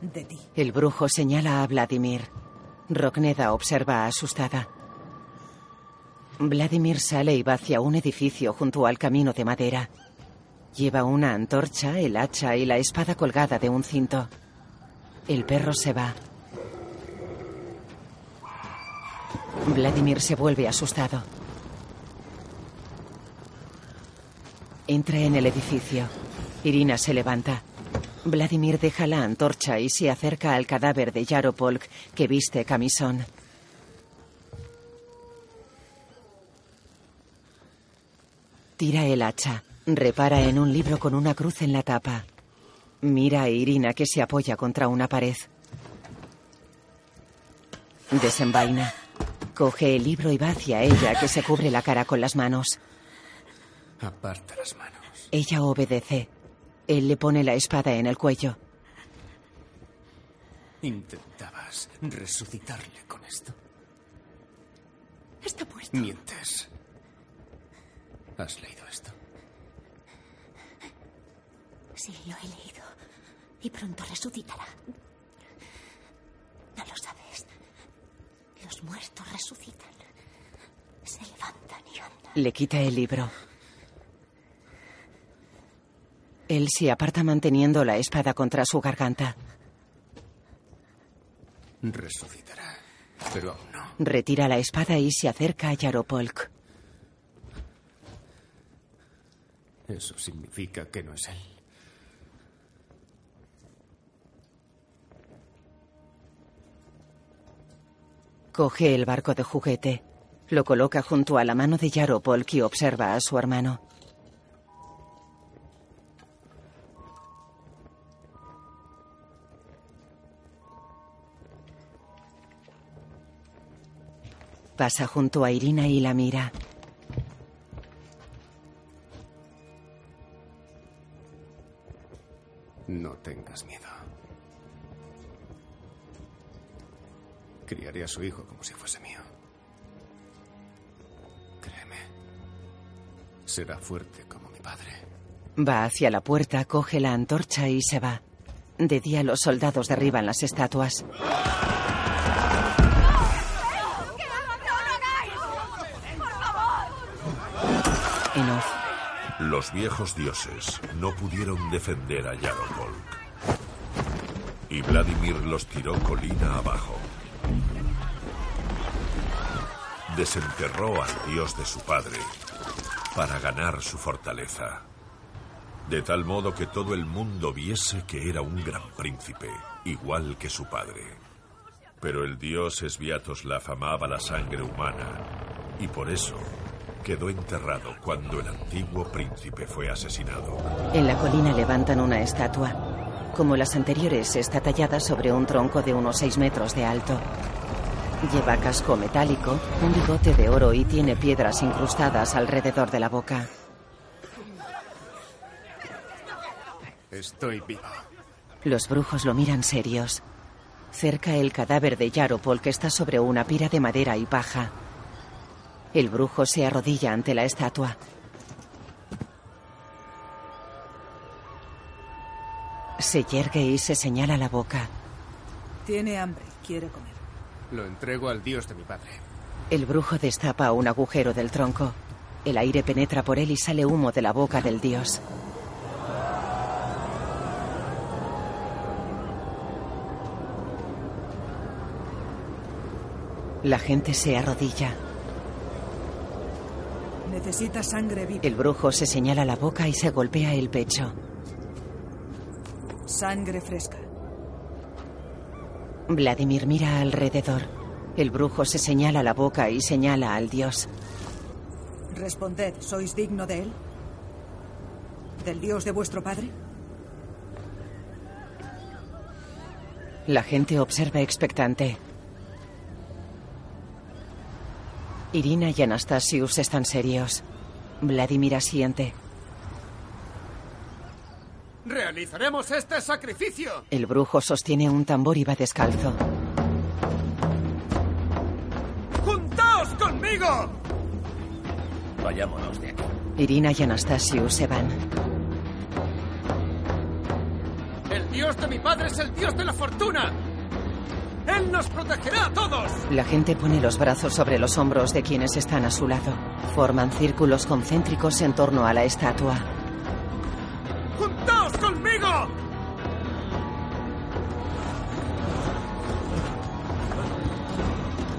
De ti. El brujo señala a Vladimir. Rogneda observa asustada. Vladimir sale y va hacia un edificio junto al camino de madera. Lleva una antorcha, el hacha y la espada colgada de un cinto. El perro se va. Vladimir se vuelve asustado. Entra en el edificio. Irina se levanta. Vladimir deja la antorcha y se acerca al cadáver de Yaropolk, que viste camisón. Tira el hacha. Repara en un libro con una cruz en la tapa. Mira a Irina que se apoya contra una pared. Desenvaina. Coge el libro y va hacia ella que se cubre la cara con las manos. Aparta las manos. Ella obedece. Él le pone la espada en el cuello. Intentabas resucitarle con esto. Está puesto. Mientes. ¿Has leído esto? Sí, lo he leído. Y pronto resucitará. No lo sabes. Los muertos resucitan. Se levantan y andan. Le quita el libro. Él se aparta manteniendo la espada contra su garganta. Resucitará. Pero aún no. Retira la espada y se acerca a Yaropolk. Eso significa que no es él. Coge el barco de juguete. Lo coloca junto a la mano de Yaropolk y observa a su hermano. Pasa junto a Irina y la mira. No tengas miedo. Criaré a su hijo como si fuese mío. Créeme. Será fuerte como mi padre. Va hacia la puerta, coge la antorcha y se va. De día los soldados derriban las estatuas. En off. Los viejos dioses no pudieron defender a Yaropolk. Y Vladimir los tiró colina abajo. Desenterró al dios de su padre para ganar su fortaleza. De tal modo que todo el mundo viese que era un gran príncipe, igual que su padre. Pero el dios Sviatoslav amaba la sangre humana y por eso quedó enterrado cuando el antiguo príncipe fue asesinado. En la colina levantan una estatua. Como las anteriores, está tallada sobre un tronco de unos 6 metros de alto. Lleva casco metálico, un bigote de oro y tiene piedras incrustadas alrededor de la boca. Estoy vivo. Los brujos lo miran serios. Cerca el cadáver de Yaropol que está sobre una pira de madera y paja. El brujo se arrodilla ante la estatua. Se yergue y se señala la boca. Tiene hambre, quiere comer. Lo entrego al dios de mi padre. El brujo destapa un agujero del tronco. El aire penetra por él y sale humo de la boca del dios. La gente se arrodilla. Necesita sangre viva. El brujo se señala la boca y se golpea el pecho. Sangre fresca. Vladimir mira alrededor. El brujo se señala la boca y señala al dios. Responded, ¿sois digno de él? ¿Del dios de vuestro padre? La gente observa expectante. Irina y Anastasius están serios. Vladimir asiente. ¡Realizaremos este sacrificio! El brujo sostiene un tambor y va descalzo. ¡Juntaos conmigo! Vayámonos de aquí. Irina y Anastasius se van. El dios de mi padre es el dios de la fortuna. ¡Él nos protegerá a todos! La gente pone los brazos sobre los hombros de quienes están a su lado. Forman círculos concéntricos en torno a la estatua. ¡Juntaos conmigo!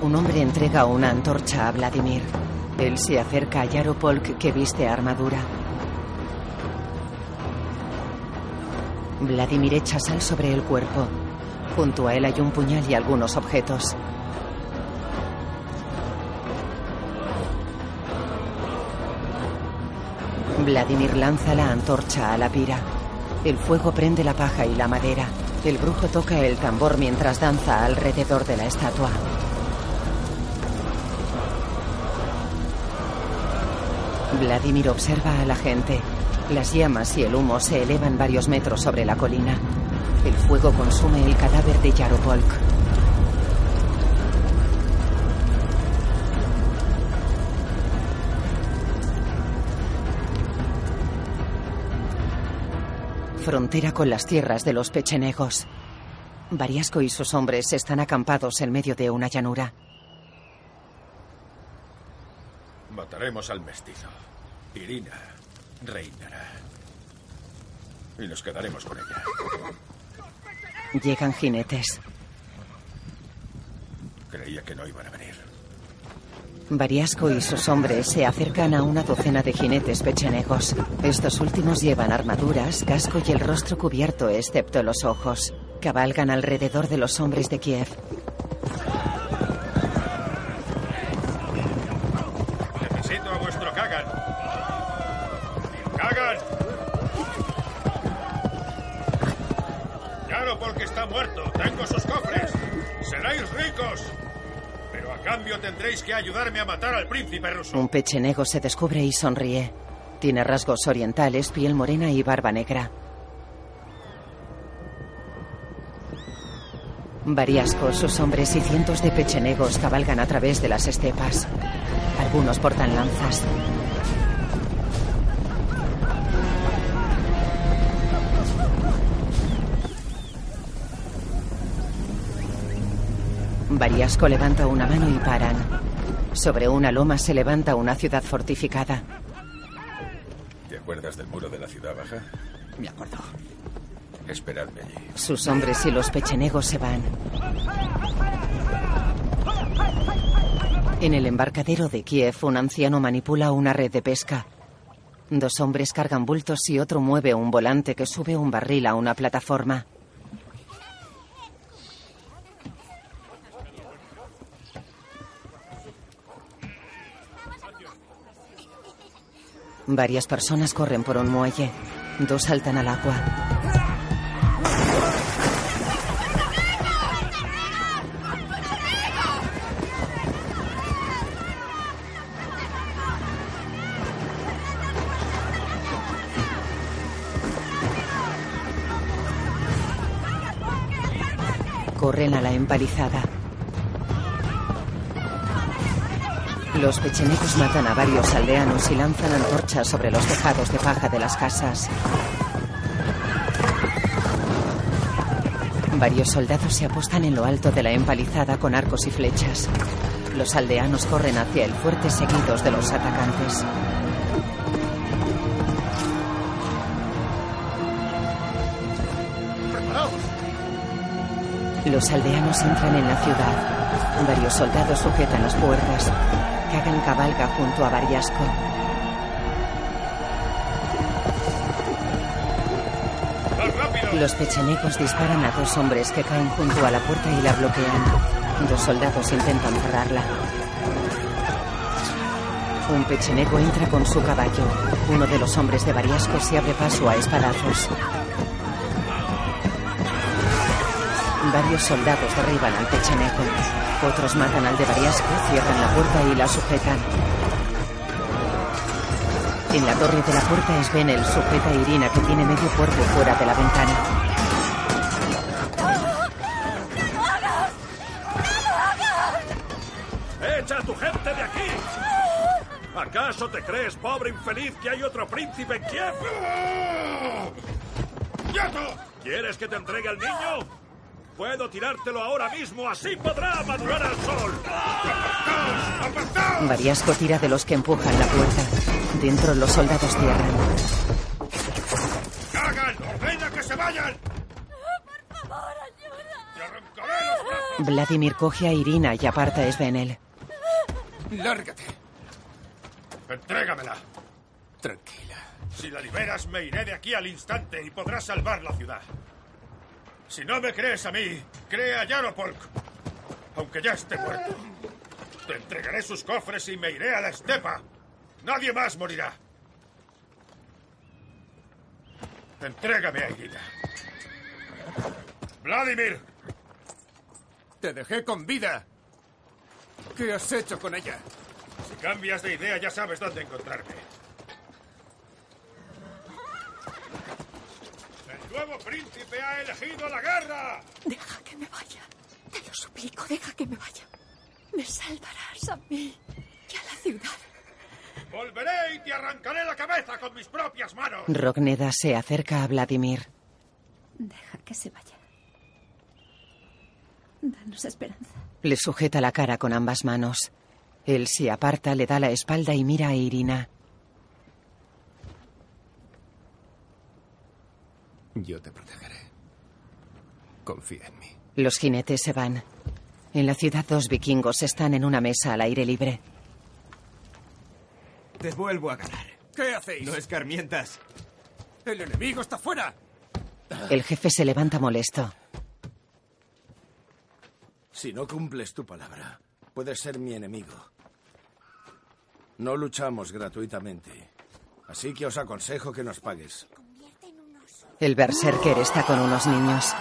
Un hombre entrega una antorcha a Vladimir. Él se acerca a Yaropolk que viste armadura. Vladimir echa sal sobre el cuerpo. Junto a él hay un puñal y algunos objetos. Vladimir lanza la antorcha a la pira. El fuego prende la paja y la madera. El brujo toca el tambor mientras danza alrededor de la estatua. Vladimir observa a la gente. Las llamas y el humo se elevan varios metros sobre la colina. El fuego consume el cadáver de Yaropolk. Frontera con las tierras de los pechenegos. Variasco y sus hombres están acampados en medio de una llanura. Mataremos al mestizo. Irina reinará. Y nos quedaremos con ella. Llegan jinetes. Creía que no iban a venir. Variasco y sus hombres se acercan a una docena de jinetes pechenegos. Estos últimos llevan armaduras, casco y el rostro cubierto, excepto los ojos. Cabalgan alrededor de los hombres de Kiev. Necesito a vuestro Kagan. ¡Kagan! Yaropol que está muerto. Tengo sus cofres. Seréis ricos. Pero a cambio tendréis que ayudarme a matar al príncipe ruso. Un pechenego se descubre y sonríe. Tiene rasgos orientales, piel morena y barba negra. Variasco, sus hombres y cientos de pechenegos cabalgan a través de las estepas. Algunos portan lanzas. Variasco levanta una mano y paran. Sobre una loma se levanta una ciudad fortificada. ¿Te acuerdas del muro de la ciudad baja? Me acuerdo. Esperadme allí. Sus hombres y los pechenegos se van. En el embarcadero de Kiev, un anciano manipula una red de pesca. Dos hombres cargan bultos y otro mueve un volante que sube un barril a una plataforma. Varias personas corren por un muelle. Dos saltan al agua. Corren a la empalizada. Los pechenecos matan a varios aldeanos y lanzan antorchas sobre los tejados de paja de las casas. Varios soldados se apostan en lo alto de la empalizada con arcos y flechas. Los aldeanos corren hacia el fuerte seguidos de los atacantes. Los aldeanos entran en la ciudad. Varios soldados sujetan las puertas. Kagan cabalga junto a Variasco. Los pechenecos disparan a dos hombres que caen junto a la puerta y la bloquean. Dos soldados intentan cerrarla. Un pecheneco entra con su caballo. Uno de los hombres de Variasco se abre paso a espadazos. Varios soldados derriban al pecheneco. Otros matan al de Variasco, cierran la puerta y la sujetan. En la torre de la puerta Sven el sujeta a Irina que tiene medio cuerpo fuera de la ventana. ¡Echa a tu gente de aquí! ¿Acaso te crees, pobre infeliz, que hay otro príncipe en Kiev? ¿Quieres que te entregue al niño? Puedo tirártelo ahora mismo, así podrá madurar al sol. Variasco tira de los que empujan la puerta. Dentro los soldados cierran. ¡Hagan! ¡Ordena que se vayan! ¡Por favor, ayuda! Vladimir coge a Irina y aparta a Svenel. Lárgate. Entrégamela. Tranquila. Si la liberas, me iré de aquí al instante y podrás salvar la ciudad. Si no me crees a mí, cree a Yaropolk. Aunque ya esté muerto. Te entregaré sus cofres y me iré a la estepa. Nadie más morirá. Entrégame a Irina. Vladimir, Te dejé con vida. ¿Qué has hecho con ella? si cambias de idea ya sabes dónde encontrarme. El nuevo príncipe ha elegido la guerra. Deja que me vaya. Te lo suplico, deja que me vaya. Me salvarás a mí y a la ciudad. Volveré y te arrancaré la cabeza con mis propias manos. Rogneda se acerca a Vladimir. Deja que se vaya. Danos esperanza. Le sujeta la cara con ambas manos. Él se aparta, le da la espalda y mira a Irina. Yo te protegeré. Confía en mí. Los jinetes se van. En la ciudad dos vikingos están en una mesa al aire libre. Te vuelvo a ganar. ¿Qué hacéis? No escarmientas. El enemigo está fuera. El jefe se levanta molesto. Si no cumples tu palabra, puedes ser mi enemigo. No luchamos gratuitamente. Así que os aconsejo que nos pagues. El berserker está con unos niños.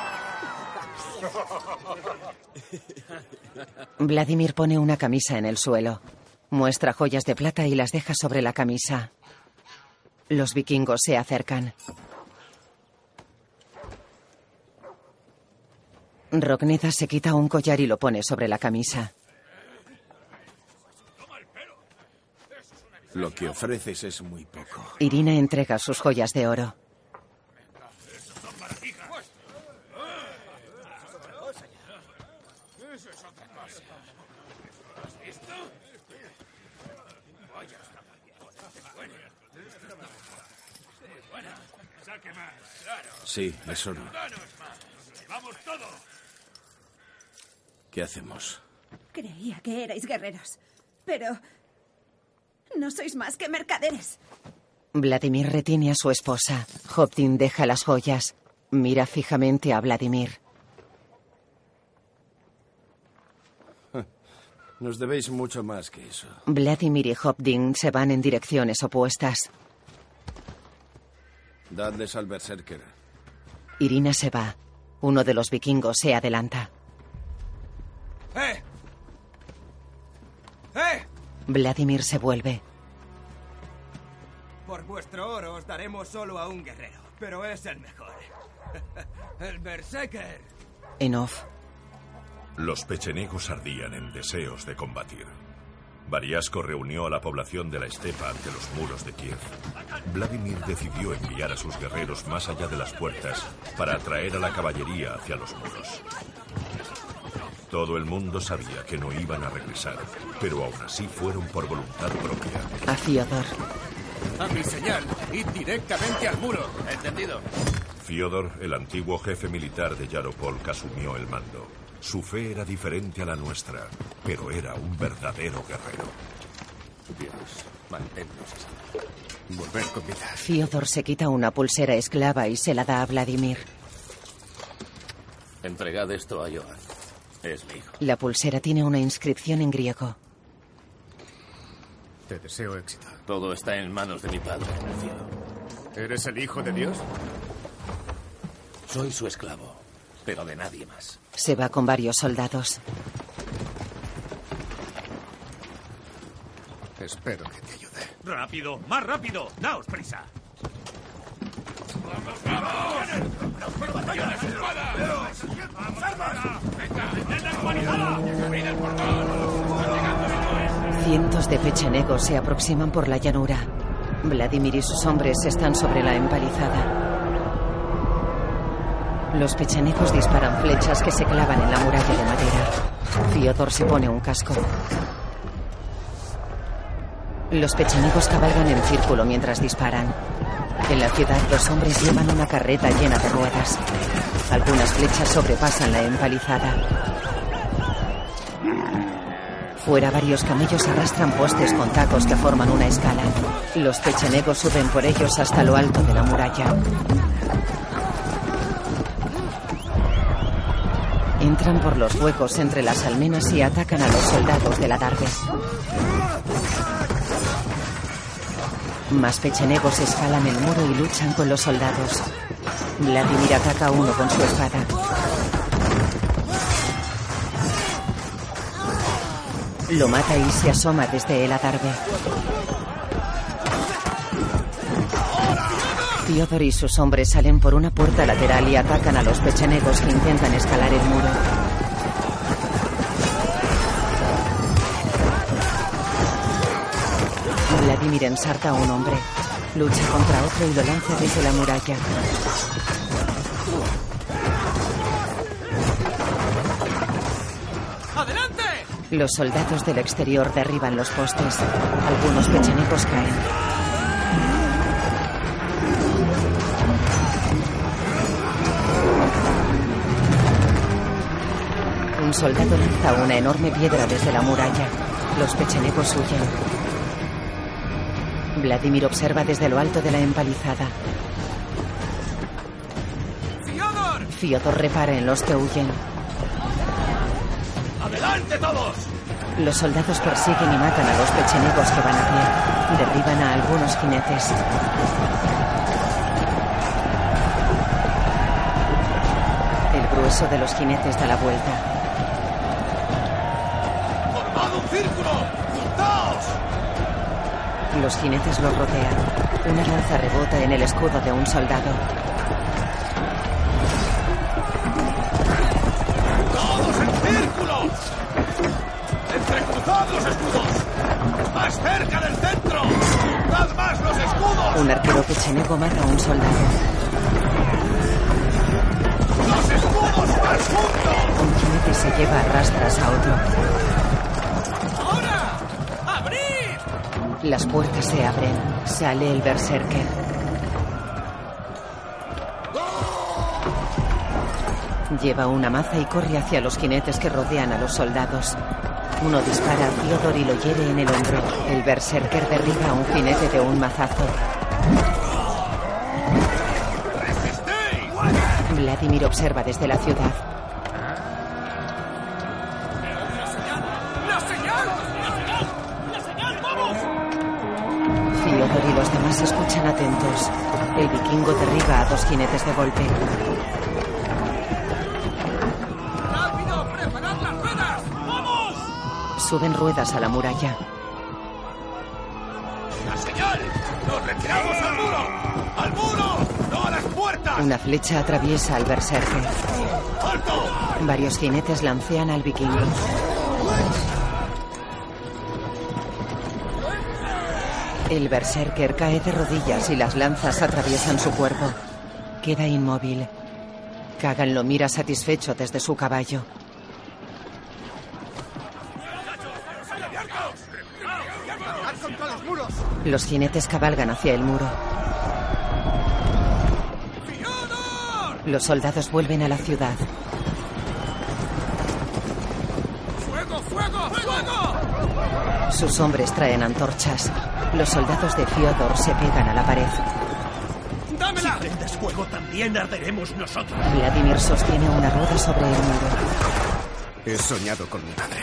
Vladimir pone una camisa en el suelo. Muestra joyas de plata y las deja sobre la camisa. Los vikingos se acercan. Rogneda se quita un collar y lo pone sobre la camisa. Lo que ofreces es muy poco. Irina entrega sus joyas de oro. Eso es otra cosa. ¿Has visto? Vaya, está buena. Buena. Saque más. Claro. Sí, es oro. Danos más. Llevamos todo. ¿Qué hacemos? Creía que erais guerreros. Pero... No sois más que mercaderes. Vladimir retiene a su esposa. Hoptin deja las joyas. Mira fijamente a Vladimir. Nos debéis mucho más que eso. Vladimir y Hopdin se van en direcciones opuestas. Dadles al berserker. Irina se va. Uno de los vikingos se adelanta. ¡Eh! ¡Eh! Vladimir se vuelve. Por vuestro oro os daremos solo a un guerrero, pero es el mejor. el Berserker. En off. Los pechenegos ardían en deseos de combatir. Variasco reunió a la población de la estepa ante los muros de Kiev. Vladimir decidió enviar a sus guerreros más allá de las puertas para atraer a la caballería hacia los muros. Todo el mundo sabía que no iban a regresar, pero aún así fueron por voluntad propia. A Fiodor. A mi señal, id directamente al muro. Entendido. Fiodor, el antiguo jefe militar de Yaropolk, asumió el mando. Su fe era diferente a la nuestra, pero era un verdadero guerrero. Dios, manténnos así. Volver con vida. Fiodor se quita una pulsera esclava y se la da a Vladimir. Entregad esto a Johan. Es mi hijo. La pulsera tiene una inscripción en griego. Te deseo éxito. Todo está en manos de mi padre en el cielo. ¿Eres el hijo de Dios? Soy su esclavo, pero de nadie más. Se va con varios soldados. Espero que te ayude. ¡Rápido! ¡Más rápido! ¡Daos prisa! Cientos de pechenegos se aproximan por la llanura. Vladimir y sus hombres están sobre la empalizada. Los pechenegos disparan flechas que se clavan en la muralla de madera. Fiodor se pone un casco. Los pechenegos cabalgan en círculo mientras disparan. En la ciudad los hombres llevan una carreta llena de ruedas. Algunas flechas sobrepasan la empalizada. Fuera varios camellos arrastran postes con tacos que forman una escala. Los pechenegos suben por ellos hasta lo alto de la muralla. Entran por los huecos entre las almenas y atacan a los soldados de la tarde. Más pechenegos escalan el muro y luchan con los soldados. Vladimir ataca a uno con su espada. Lo mata y se asoma desde el adarve. Fiodor y sus hombres salen por una puerta lateral y atacan a los pechenegos que intentan escalar el muro. Vladimir ensarta a un hombre. Lucha contra otro y lo lanza desde la muralla. ¡Adelante! Los soldados del exterior derriban los postes. Algunos pechenegos caen. Soldado lanza una enorme piedra desde la muralla. Los pechenegos huyen. Vladimir observa desde lo alto de la empalizada. ¡Fiodor! Fiodor repara en los que huyen. ¡Adelante todos! Los soldados persiguen y matan a los pechenegos que van a pie. Derriban a algunos jinetes. El grueso de los jinetes da la vuelta. Los jinetes los rodean. Una lanza rebota en el escudo de un soldado. ¡Todos en círculo! ¡Entrecruzad los escudos! ¡Más cerca del centro! ¡Juntad más los escudos! Un arquero pechenego mata a un soldado. ¡Los escudos más juntos! Un jinete se lleva a rastras a otro. Las puertas se abren. Sale el berserker. Lleva una maza y corre hacia los jinetes que rodean a los soldados. Uno dispara a Fiodor y lo hiere en el hombro. El berserker derriba a un jinete de un mazazo. Vladimir observa desde la ciudad. Atentos. El vikingo derriba a dos jinetes de golpe. ¡Rápido! ¡Preparad las ruedas! ¡Vamos! Suben ruedas a la muralla. ¡La señal! ¡Nos retiramos al muro! ¡Al muro! ¡No a las puertas! Una flecha atraviesa al berserker. ¡Alto! Varios jinetes lancean al vikingo. El berserker cae de rodillas y las lanzas atraviesan su cuerpo. Queda inmóvil. Kagan lo mira satisfecho desde su caballo. Los jinetes cabalgan hacia el muro. Los soldados vuelven a la ciudad. ¡Fuego, fuego, fuego! Sus hombres traen antorchas. Los soldados de Fyodor se pegan a la pared. ¡Dámela! Si prendes fuego, también arderemos nosotros. Vladimir sostiene una rueda sobre el muro. He soñado con mi padre.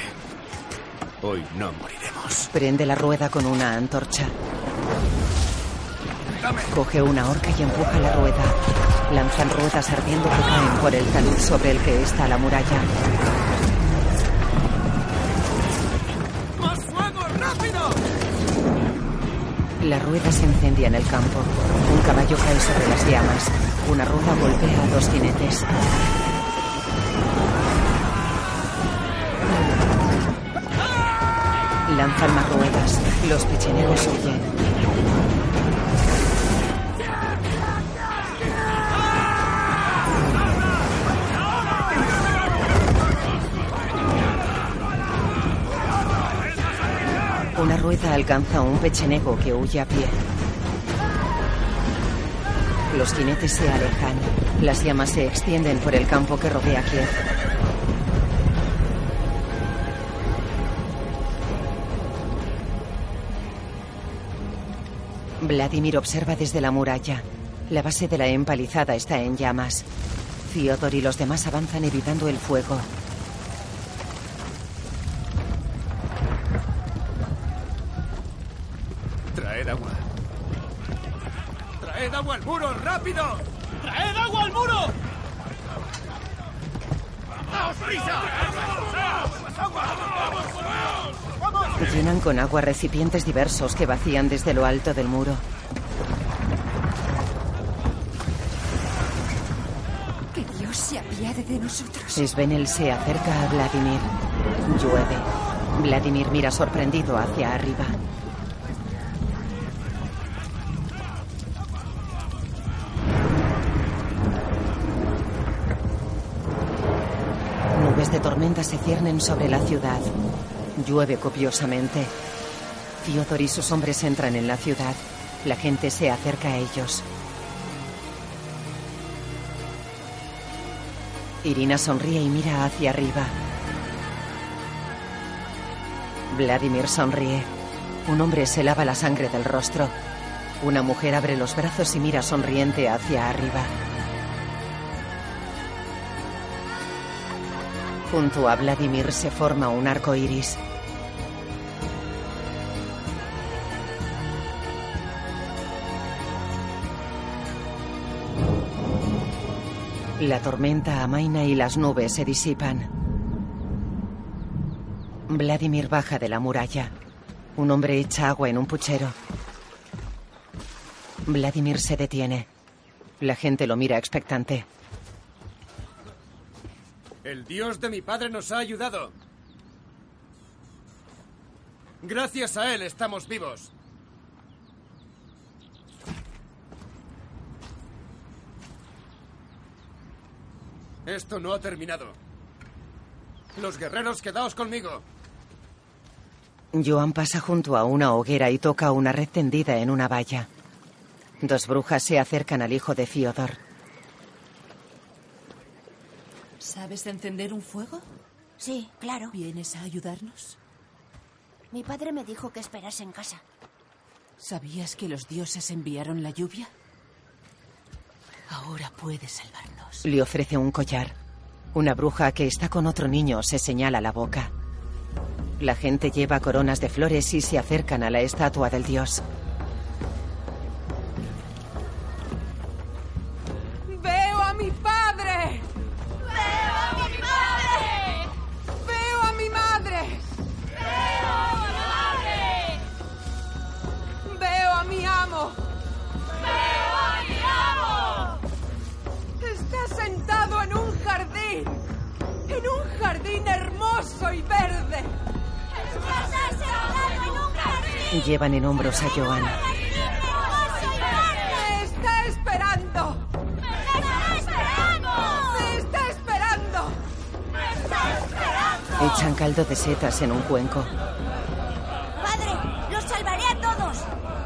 Hoy no moriremos. Prende la rueda con una antorcha. Coge una horca y empuja la rueda. Lanzan ruedas ardiendo que caen por el talud sobre el que está la muralla. Rueda se incendia en el campo. Un caballo cae sobre las llamas. Una rueda golpea a dos jinetes. Lanzan más ruedas. Los pecheneros huyen. Una rueda alcanza a un pechenego que huye a pie. Los jinetes se alejan. Las llamas se extienden por el campo que rodea Kiev. Vladimir observa desde la muralla. La base de la empalizada está en llamas. Fyodor y los demás avanzan evitando el fuego. Traed agua. ¡Traed agua al muro, rápido! ¡Traed agua al muro! ¡Daos prisa! Llenan con agua recipientes diversos que vacían desde lo alto del muro. Que Dios se apiade de nosotros. Svenel se acerca a Vladimir. Llueve. Vladimir mira sorprendido hacia arriba. Nubes de tormenta se ciernen sobre la ciudad. Llueve copiosamente. Fyodor y sus hombres entran en la ciudad. La gente se acerca a ellos. Irina sonríe y mira hacia arriba. Vladimir sonríe. Un hombre se lava la sangre del rostro. Una mujer abre los brazos y mira sonriente hacia arriba. Junto a Vladimir se forma un arco iris. La tormenta amaina y las nubes se disipan. Vladimir baja de la muralla. Un hombre echa agua en un puchero. Vladimir se detiene. La gente lo mira expectante. El Dios de mi padre nos ha ayudado. Gracias a él estamos vivos. Esto no ha terminado. Los guerreros, quedaos conmigo. Joan pasa junto a una hoguera y toca una red tendida en una valla. Dos brujas se acercan al hijo de Fyodor. ¿Sabes encender un fuego? Sí, claro. ¿Vienes a ayudarnos? Mi padre me dijo que esperase en casa. ¿Sabías que los dioses enviaron la lluvia? Ahora puedes salvarnos. Le ofrece un collar. Una bruja que está con otro niño se señala la boca. La gente lleva coronas de flores y se acercan a la estatua del dios. Amo! ¡Veo a mi amo! Está sentado en un jardín. En un jardín hermoso y verde. ¡Está sentado en un jardín! Llevan en hombros a Joan. ¡Me está esperando! ¡Me está esperando! ¡Me está esperando! ¡Me está esperando! Echan caldo de setas en un cuenco.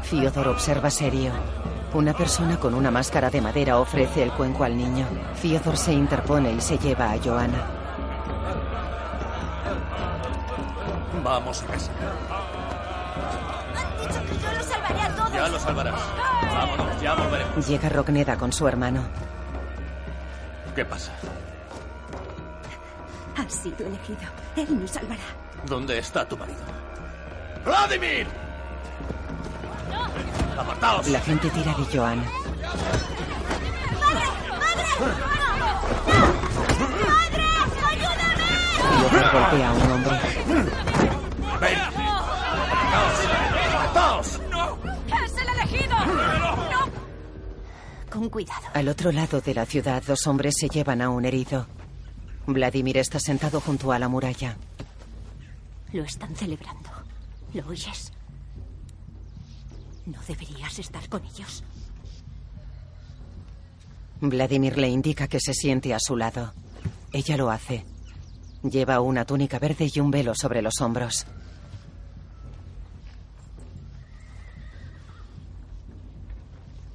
Fiodor observa serio. Una persona con una máscara de madera ofrece el cuenco al niño. Fiodor se interpone y se lleva a Joana. Vamos a casa. Han dicho que yo los salvaré a todos. Ya lo salvarás. Vámonos, ya volveremos. Llega Rogneda con su hermano. ¿Qué pasa? Has sido elegido. Él nos salvará. ¿Dónde está tu marido? ¡Vladimir! ¡Apartaos! La gente tira de Joan. ¡Madre! ¡Ayúdame! Fiodor golpea a un hombre. ¡Ven! ¡Apartaos! ¡Es el elegido! ¡No! Con cuidado. Al otro lado de la ciudad, dos hombres se llevan a un herido. Vladimir está sentado junto a la muralla. Lo están celebrando. ¿Lo oyes? No deberías estar con ellos. Vladimir le indica que se siente a su lado. Ella lo hace. Lleva una túnica verde y un velo sobre los hombros.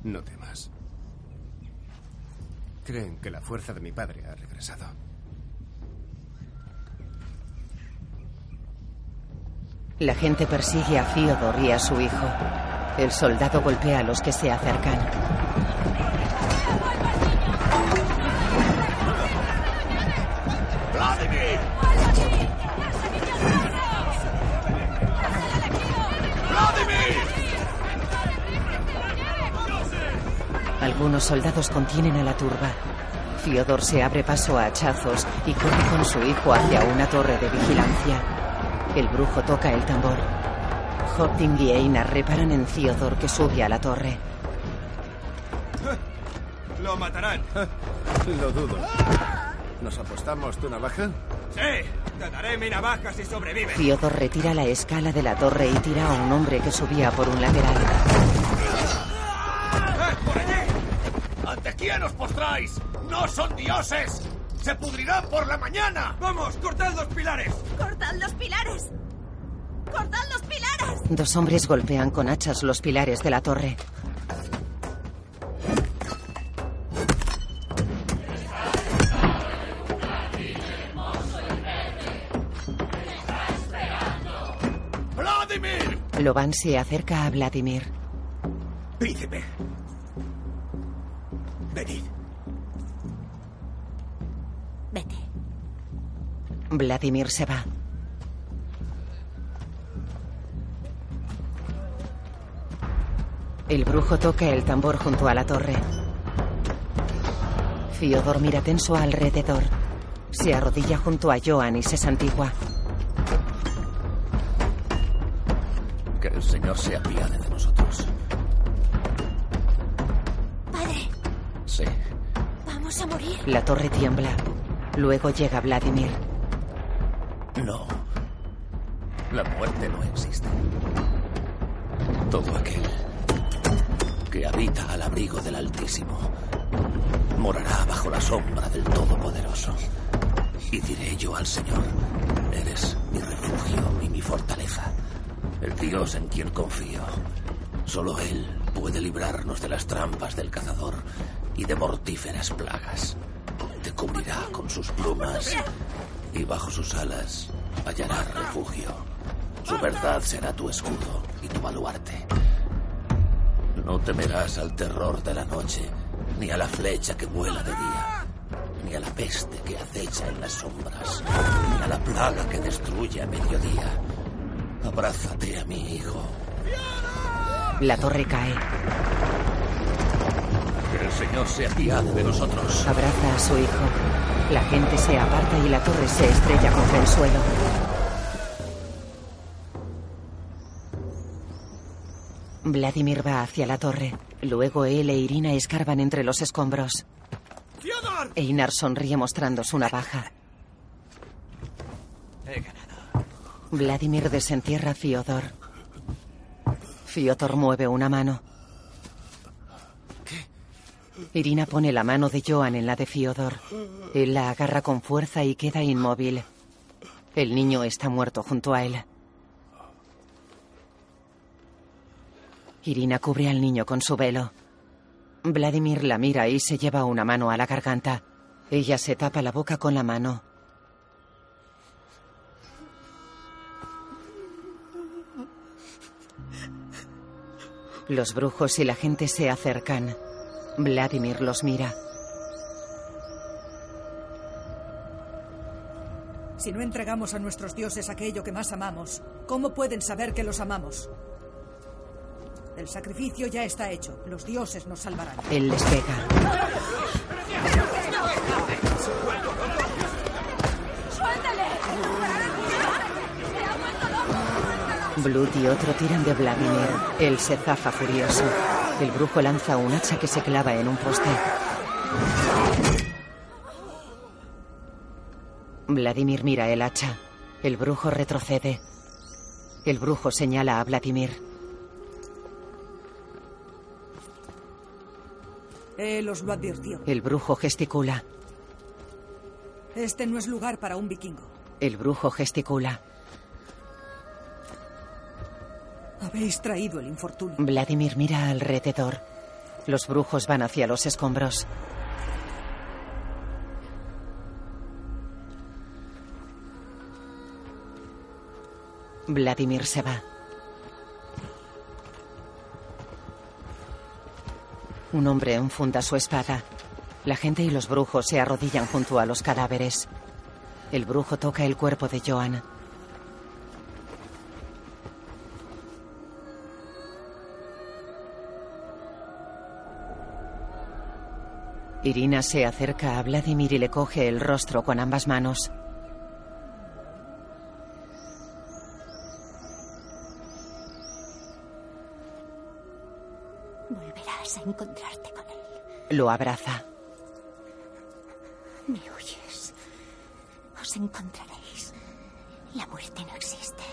No temas. Creen que la fuerza de mi padre ha regresado. La gente persigue a Fiodor y a su hijo. El soldado golpea a los que se acercan. ¡Vladimir! ¡Vladimir! Algunos soldados contienen a la turba. Fiodor se abre paso a hachazos y corre con su hijo hacia una torre de vigilancia. El brujo toca el tambor. Hopting y Einar reparan en Fiodor que sube a la torre. Lo matarán. Lo dudo. ¿Nos apostamos tu navaja? Sí, te daré mi navaja si sobrevives. Fiodor retira la escala de la torre y tira a un hombre que subía por un lateral. ¿Ante quién os postráis? ¡No son dioses! ¡Se pudrirán por la mañana! ¡Vamos, cortad los pilares! ¡Cortad los pilares! ¡Cortad los pilares! Dos hombres golpean con hachas los pilares de la torre. ¡Vladimir! Loban se acerca a Vladimir. Príncipe. Venid. Vladimir se va. El brujo toca el tambor junto a la torre. Fiodor mira tenso alrededor. Se arrodilla junto a Joan y se santigua. Que el Señor se apiade de nosotros. Padre, Sí. vamos a morir. La torre tiembla. Luego llega Vladimir. No. La muerte no existe. Todo aquel que habita al abrigo del Altísimo morará bajo la sombra del Todopoderoso. Y diré yo al Señor, eres mi refugio y mi fortaleza, el Dios en quien confío. Solo Él puede librarnos de las trampas del cazador y de mortíferas plagas. Te cubrirá con sus plumas y bajo sus alas hallarás refugio. Su verdad será tu escudo y tu baluarte. No temerás al terror de la noche, ni a la flecha que vuela de día, ni a la peste que acecha en las sombras, ni a la plaga que destruye a mediodía. Abrázate a mi hijo. La torre cae. Que el Señor se apiade de nosotros. Abraza a su hijo. La gente se aparta y la torre se estrella contra el suelo. Vladimir va hacia la torre. Luego él e Irina escarban entre los escombros. ¡Fiodor! Einar sonríe mostrando su navaja. He ganado. Vladimir desentierra a Fiodor. Fiodor mueve una mano. Irina pone la mano de Joan en la de Fiodor. Él la agarra con fuerza y queda inmóvil. El niño está muerto junto a él. Irina cubre al niño con su velo. Vladimir la mira y se lleva una mano a la garganta. Ella se tapa la boca con la mano. Los brujos y la gente se acercan. Vladimir los mira. Si no entregamos a nuestros dioses aquello que más amamos, ¿cómo pueden saber que los amamos? El sacrificio ya está hecho. Los dioses nos salvarán. Él les pega. Blood y otro tiran de Vladimir. Él se zafa furioso. El brujo lanza un hacha que se clava en un poste. Vladimir mira el hacha. El brujo retrocede. El brujo señala a Vladimir. Él os lo advirtió. El brujo gesticula. Este no es lugar para un vikingo. El brujo gesticula. Habéis traído el infortunio. Vladimir mira alrededor. Los brujos van hacia los escombros. Vladimir se va. Un hombre enfunda su espada. La gente y los brujos se arrodillan junto a los cadáveres. El brujo toca el cuerpo de Joan. Irina se acerca a Vladimir y le coge el rostro con ambas manos. Volverás a encontrarte con él. Lo abraza. Me huyes. Os encontraréis. La muerte no existe.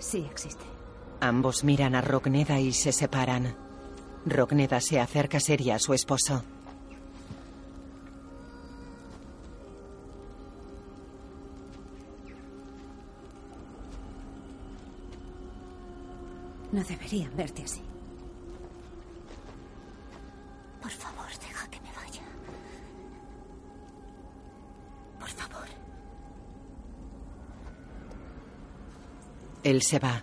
Sí existe. Ambos miran a Rogneda y se separan. Rogneda se acerca seria a su esposo. No deberían verte así. Por favor, deja que me vaya. Por favor. Él se va.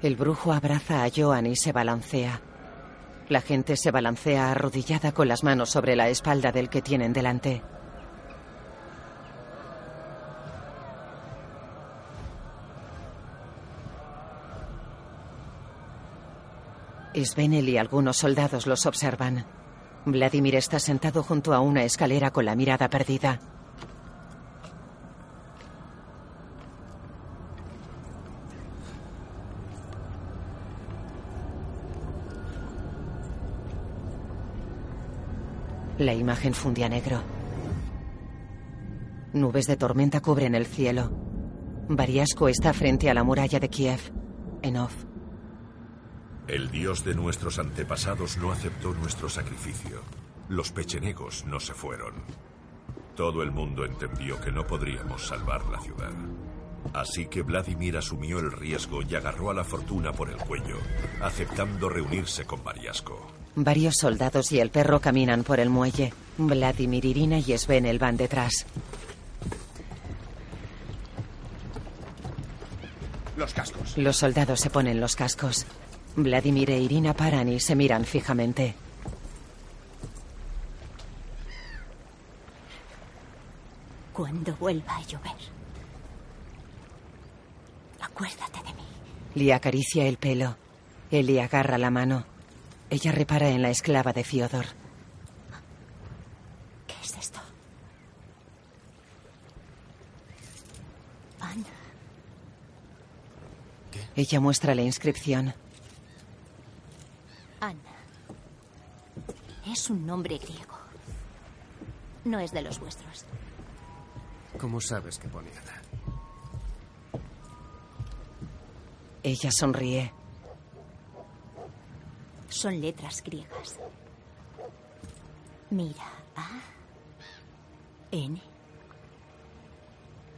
El brujo abraza a Joan y se balancea. La gente se balancea arrodillada con las manos sobre la espalda del que tienen delante. Svenel y algunos soldados los observan. Vladimir está sentado junto a una escalera con la mirada perdida. La imagen funde a negro. Nubes de tormenta cubren el cielo. Variasco está frente a la muralla de Kiev. En off. El dios de nuestros antepasados no aceptó nuestro sacrificio. Los pechenegos no se fueron. Todo el mundo entendió que no podríamos salvar la ciudad. Así que Vladimir asumió el riesgo y agarró a la fortuna por el cuello, aceptando reunirse con Variasco. Varios soldados y el perro caminan por el muelle. Vladimir, Irina y Svenel van detrás. Los cascos. Los soldados se ponen los cascos. Vladimir e Irina paran y se miran fijamente. Cuando vuelva a llover, acuérdate de mí. Le acaricia el pelo. Él le agarra la mano. Ella repara en la esclava de Fiodor. ¿Qué es esto? Ana. Ella muestra la inscripción. Ana. Es un nombre griego. No es de los vuestros. ¿Cómo sabes que pone Ana? Ella sonríe. Son letras griegas. Mira. A. N.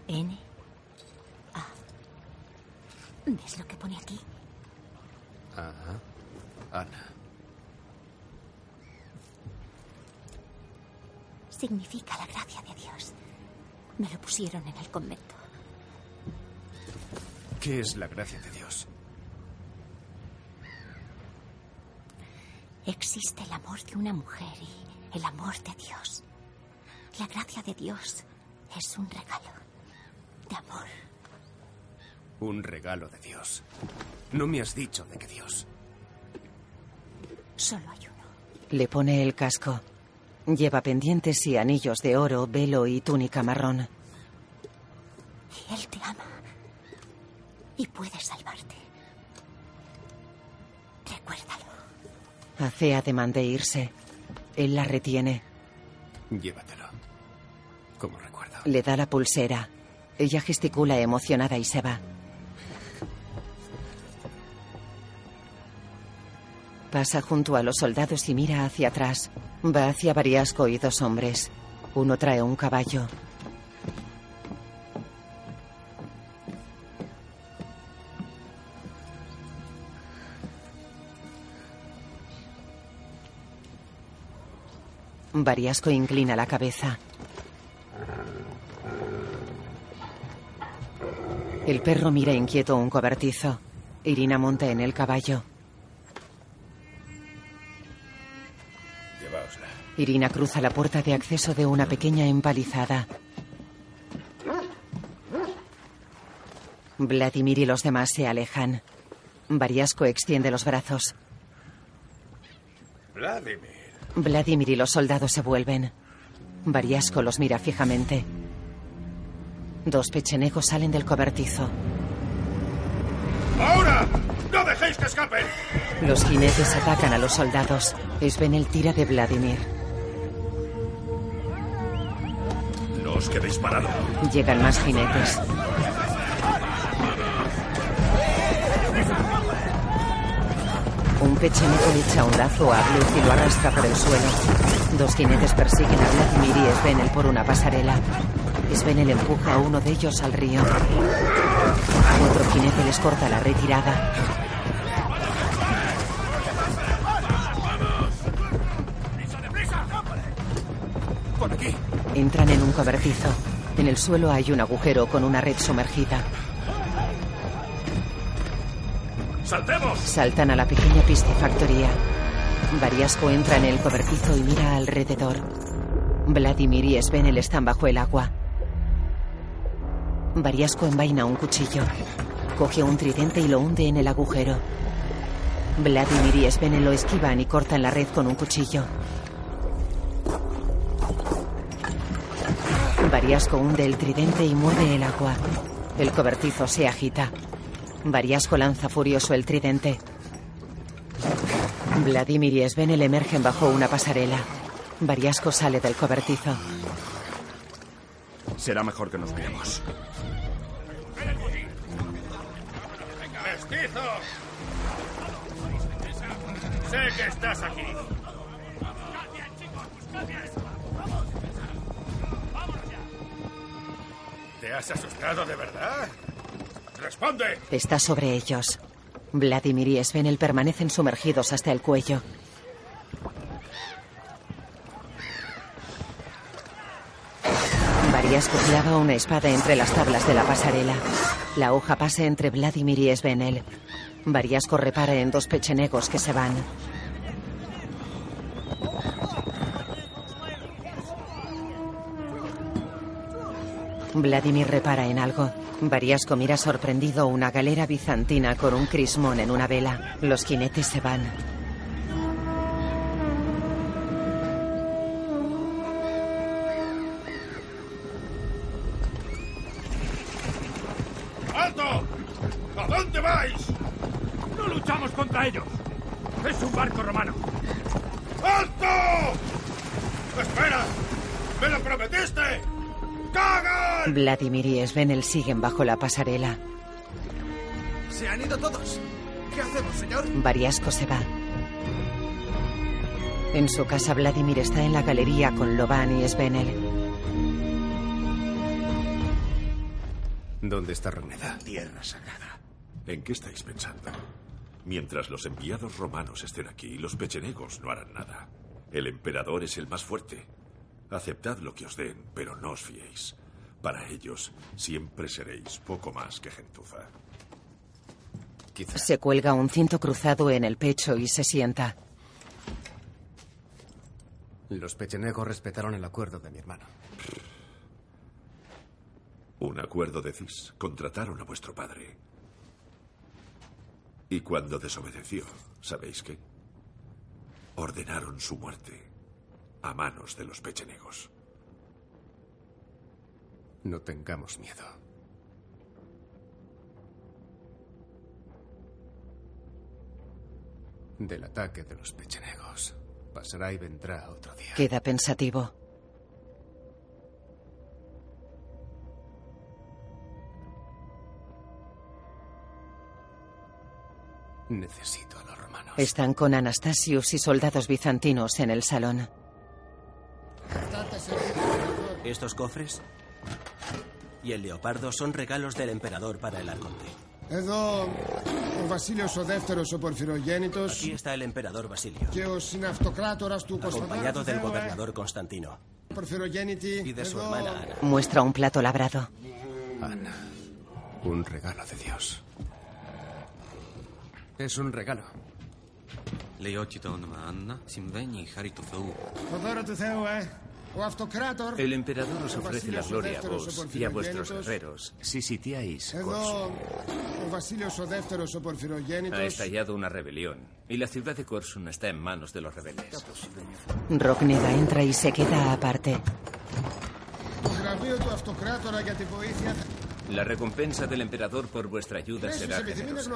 N. A. ¿Ves lo que pone aquí? Ajá. Ana. Significa la gracia de Dios. Me lo pusieron en el convento. ¿Qué es la gracia de Dios? Existe el amor de una mujer y el amor de Dios. La gracia de Dios es un regalo de amor. Un regalo de Dios. No me has dicho de qué Dios. Solo hay uno. Le pone el casco. Lleva pendientes y anillos de oro, velo y túnica marrón. Y Él te ama. Y puede salvarte. Recuérdalo. Hace ademán de irse. Él la retiene. Llévatelo. Como recuerdo. Le da la pulsera. Ella gesticula emocionada y se va. Pasa junto a los soldados y mira hacia atrás. Va hacia Variasco y dos hombres. Uno trae un caballo. Variasco inclina la cabeza. El perro mira inquieto un cobertizo. Irina monta en el caballo. Irina cruza la puerta de acceso de una pequeña empalizada. Vladimir y los demás se alejan. Variasco extiende los brazos. Vladimir. Vladimir y los soldados se vuelven. Variasco los mira fijamente. Dos pechenegos salen del cobertizo. ¡Ahora! ¡No dejéis que escapen! Los jinetes atacan a los soldados. Sven el tira de Vladimir. Llegan más jinetes. Un pechenego le echa un lazo a Bluth y lo arrastra por el suelo. Dos jinetes persiguen a Vladimir y Svenel por una pasarela. Svenel empuja a uno de ellos al río. Otro jinete les corta la retirada. Entran en un cobertizo. En el suelo hay un agujero con una red sumergida. ¡Saltemos! Saltan a la pequeña piscifactoría. Variasco entra en el cobertizo y mira alrededor. Vladimir y Svenel están bajo el agua. Variasco envaina un cuchillo. Coge un tridente y lo hunde en el agujero. Vladimir y Svenel lo esquivan y cortan la red con un cuchillo. Variasco hunde el tridente y mueve el agua. El cobertizo se agita. Variasco lanza furioso el tridente. Vladimir y Svenel emergen bajo una pasarela. Variasco sale del cobertizo. Será mejor que nos veamos. ¡Mestizo! Sé que estás aquí. ¿Te has asustado de verdad? ¡Responde! Está sobre ellos. Vladimir y Svenel permanecen sumergidos hasta el cuello. Variasco clava una espada entre las tablas de la pasarela. La hoja pasa entre Vladimir y Svenel. Variasco repara en dos pechenegos que se van. Vladimir repara en algo. Variasco mira sorprendido una galera bizantina con un crismón en una vela. Los jinetes se van. ¡Alto! ¿A dónde vais? No luchamos contra ellos. Es un barco romano. ¡Alto! ¡Espera! ¡Me lo prometiste! ¡Cagan! Vladimir y Svenel siguen bajo la pasarela. Se han ido todos. ¿Qué hacemos, señor? Variasco se va. En su casa, Vladimir está en la galería con Loban y Svenel. ¿Dónde está Rogneda? Tierra sagrada. ¿En qué estáis pensando? Mientras los enviados romanos estén aquí, los pechenegos no harán nada. El emperador es el más fuerte. Aceptad lo que os den, pero no os fiéis. Para ellos siempre seréis poco más que gentuza. Se cuelga un cinto cruzado en el pecho y se sienta. Los pechenegos respetaron el acuerdo de mi hermano. Un acuerdo decís. Contrataron a vuestro padre. Y cuando desobedeció, ¿sabéis qué? Ordenaron su muerte a manos de los pechenegos. No tengamos miedo. Del ataque de los pechenegos. Pasará y vendrá otro día. Queda pensativo. Necesito a los romanos. Están con Anastasius y soldados bizantinos en el salón. Estos cofres y el leopardo son regalos del emperador para el arconte. Εδώ ο Βασίλειος ο δεύτερος ο Πορφυρογέννητος Aquí está el emperador Basilio, και ο συναυτοκράτορας του acompañado del Κωνσταντίνου gobernador Constantino Πορφυρογέννητη y de su εδώ hermana Ana. Muestra un plato labrado. Ana, un regalo de Dios. Es un regalo. El emperador os ofrece la gloria a vos y a vuestros guerreros si sitiáis Corsun. Ha estallado una rebelión y la ciudad de Corsun está en manos de los rebeldes. Rogneda entra y se queda aparte. La recompensa del emperador por vuestra ayuda será generosa.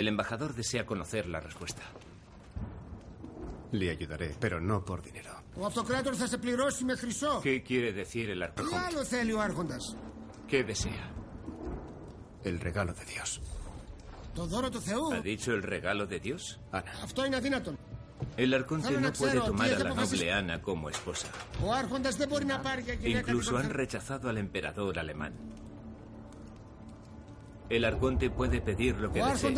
El embajador desea conocer la respuesta. Le ayudaré, pero no por dinero. ¿Qué quiere decir el arconte? ¿Qué desea? El regalo de Dios. ¿Ha dicho el regalo de Dios? Ana. El arconte no puede tomar a la noble Ana como esposa. Incluso han rechazado al emperador alemán. El arconte puede pedir lo que desee.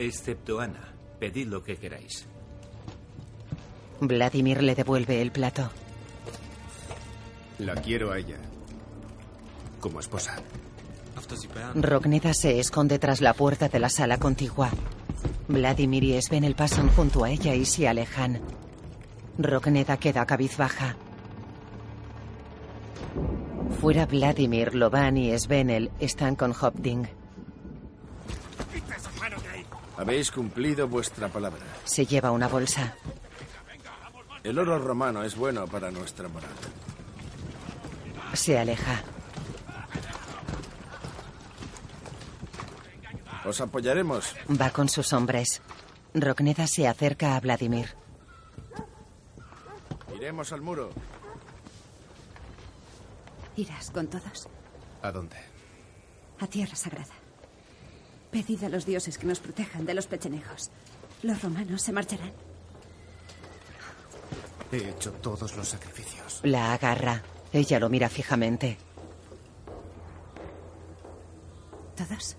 Excepto Ana. Pedid lo que queráis. Vladimir le devuelve el plato. La quiero a ella. Como esposa. Rogneda se esconde tras la puerta de la sala contigua. Vladimir y Sven pasan junto a ella y se alejan. Rogneda queda cabizbaja. Fuera Vladimir, Loban y Svenel están con Hopding. Habéis cumplido vuestra palabra. Se lleva una bolsa. El oro romano es bueno para nuestra moral. Se aleja. Os apoyaremos. Va con sus hombres. Rogneda se acerca a Vladimir. Iremos al muro. ¿Irás con todos? ¿A dónde? A Tierra Sagrada. Pedid a los dioses que nos protejan de los pechenegos. Los romanos se marcharán. He hecho todos los sacrificios. La agarra. Ella lo mira fijamente. ¿Todos?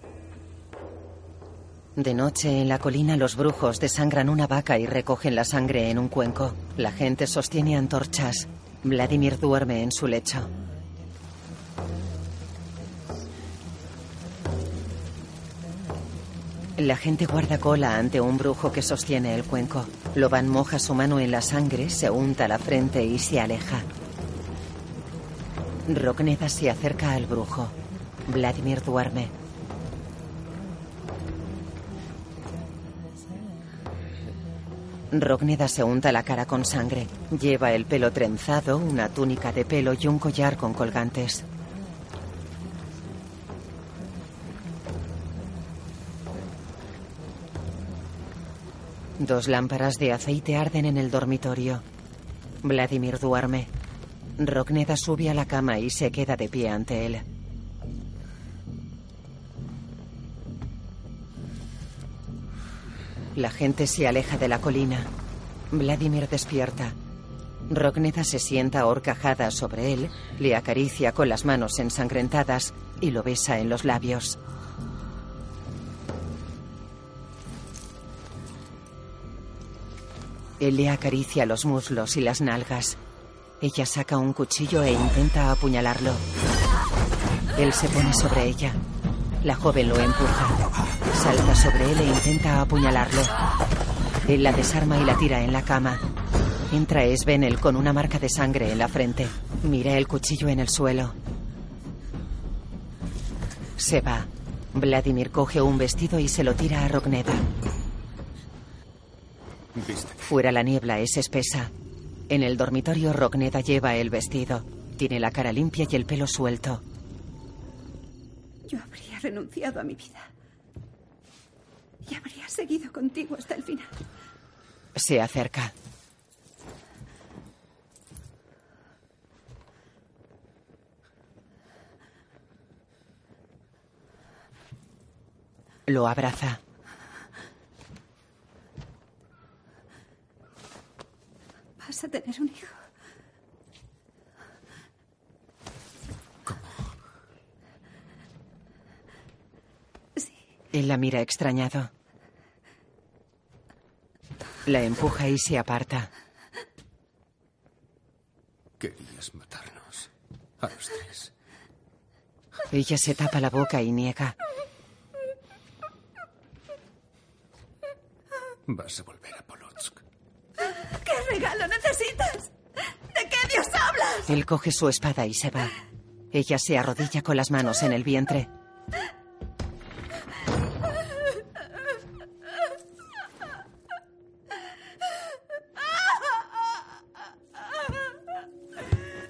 De noche, en la colina, los brujos desangran una vaca y recogen la sangre en un cuenco. La gente sostiene antorchas. Vladimir duerme en su lecho. La gente guarda cola ante un brujo que sostiene el cuenco. Loban moja su mano en la sangre, se unta la frente y se aleja. Rogneda se acerca al brujo. Vladimir duerme. Rogneda se unta la cara con sangre. Lleva el pelo trenzado, una túnica de pelo y un collar con colgantes. Dos lámparas de aceite arden en el dormitorio. Vladimir duerme. Rogneda sube a la cama y se queda de pie ante él. La gente se aleja de la colina. Vladimir despierta. Rogneda se sienta horcajada sobre él, le acaricia con las manos ensangrentadas y lo besa en los labios. Él le acaricia los muslos y las nalgas. Ella saca un cuchillo e intenta apuñalarlo. Él se pone sobre ella. La joven lo empuja. Salta sobre él e intenta apuñalarlo. Él la desarma y la tira en la cama. Entra Svenel con una marca de sangre en la frente. Mira el cuchillo en el suelo. Se va. Vladimir coge un vestido y se lo tira a Rogneda. Fuera la niebla es espesa. En el dormitorio Rogneda lleva el vestido. Tiene la cara limpia y el pelo suelto. Yo habría renunciado a mi vida. Y habría seguido contigo hasta el final. Se acerca. Lo abraza. Vas a tener un hijo. Él la mira extrañado. La empuja y se aparta. Querías matarnos. A los tres. Ella se tapa la boca y niega. Vas a volver a Polotsk. ¿Qué regalo necesitas? ¿De qué Dios hablas? Él coge su espada y se va. Ella se arrodilla con las manos en el vientre.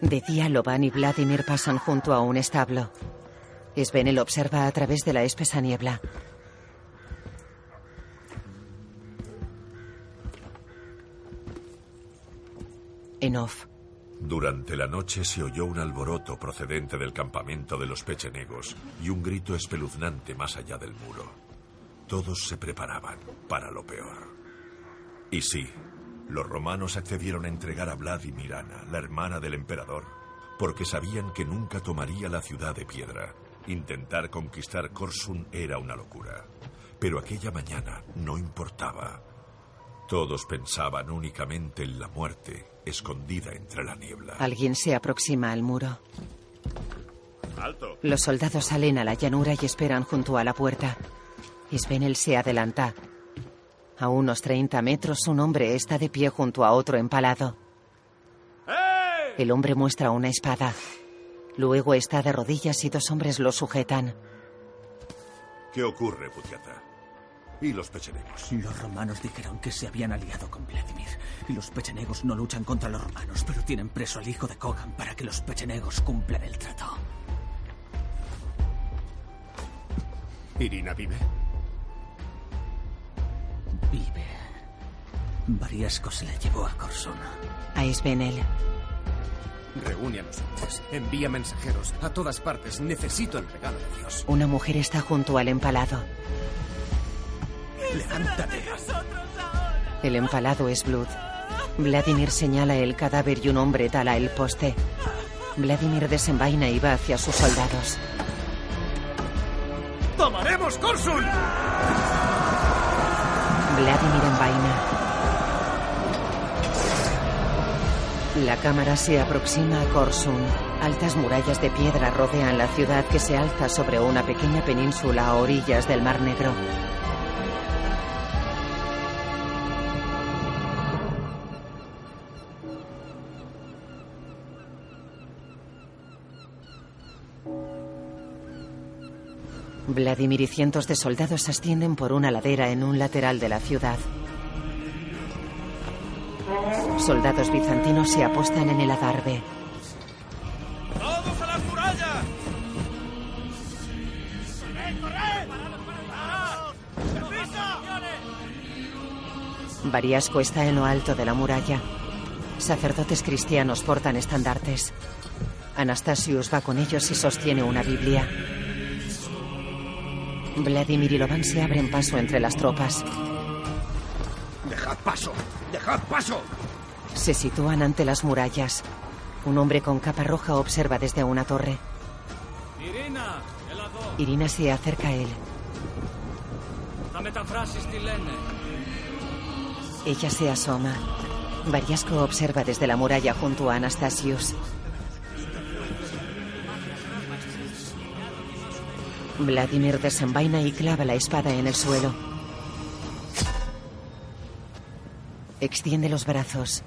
De día, Loban y Vladimir pasan junto a un establo. Svenel observa a través de la espesa niebla. En. Durante la noche se oyó un alboroto procedente del campamento de los pechenegos y un grito espeluznante más allá del muro. Todos se preparaban para lo peor. Y sí, los romanos accedieron a entregar a Vladimirana, la hermana del emperador, porque sabían que nunca tomaría la ciudad de piedra. Intentar conquistar Korsun era una locura. Pero aquella mañana no importaba. Todos pensaban únicamente en la muerte, escondida entre la niebla. Alguien se aproxima al muro. ¡Alto! Los soldados salen a la llanura y esperan junto a la puerta. Svenel se adelanta. A unos 30 metros, un hombre está de pie junto a otro empalado. El hombre muestra una espada. Luego está de rodillas y dos hombres lo sujetan. ¿Qué ocurre, Putiata? ¿Y los pechenegos? Los romanos dijeron que se habían aliado con Vladimir. Y los pechenegos no luchan contra los romanos, pero tienen preso al hijo de Kogan para que los pechenegos cumplan el trato. ¿Irina vive? Vive. Variasco se la llevó a Corson. A Svenel. Reúne a los hombres. Envía mensajeros a todas partes. Necesito el regalo de Dios. Una mujer está junto al empalado. Levántate. El empalado es Blood. Vladimir señala el cadáver y un hombre tala el poste. Vladimir desenvaina y va hacia sus soldados. ¡Tomaremos Korsun! Vladimir envaina. La cámara se aproxima a Korsun. Altas murallas de piedra rodean la ciudad que se alza sobre una pequeña península a orillas del Mar Negro. Vladimir y cientos de soldados ascienden por una ladera en un lateral de la ciudad. Soldados bizantinos se apostan en el adarve. ¡Todos a las murallas! Variasco está en lo alto de la muralla. Sacerdotes cristianos portan estandartes. Anastasius va con ellos y sostiene una Biblia. Vladimir y Lovan se abren paso entre las tropas. ¡Dejad paso! ¡Dejad paso! Se sitúan ante las murallas. Un hombre con capa roja observa desde una torre. Irina, Irina se acerca a él. Ella se asoma. Variasco observa desde la muralla junto a Anastasius. Vladimir desenvaina y clava la espada en el suelo. Extiende los brazos.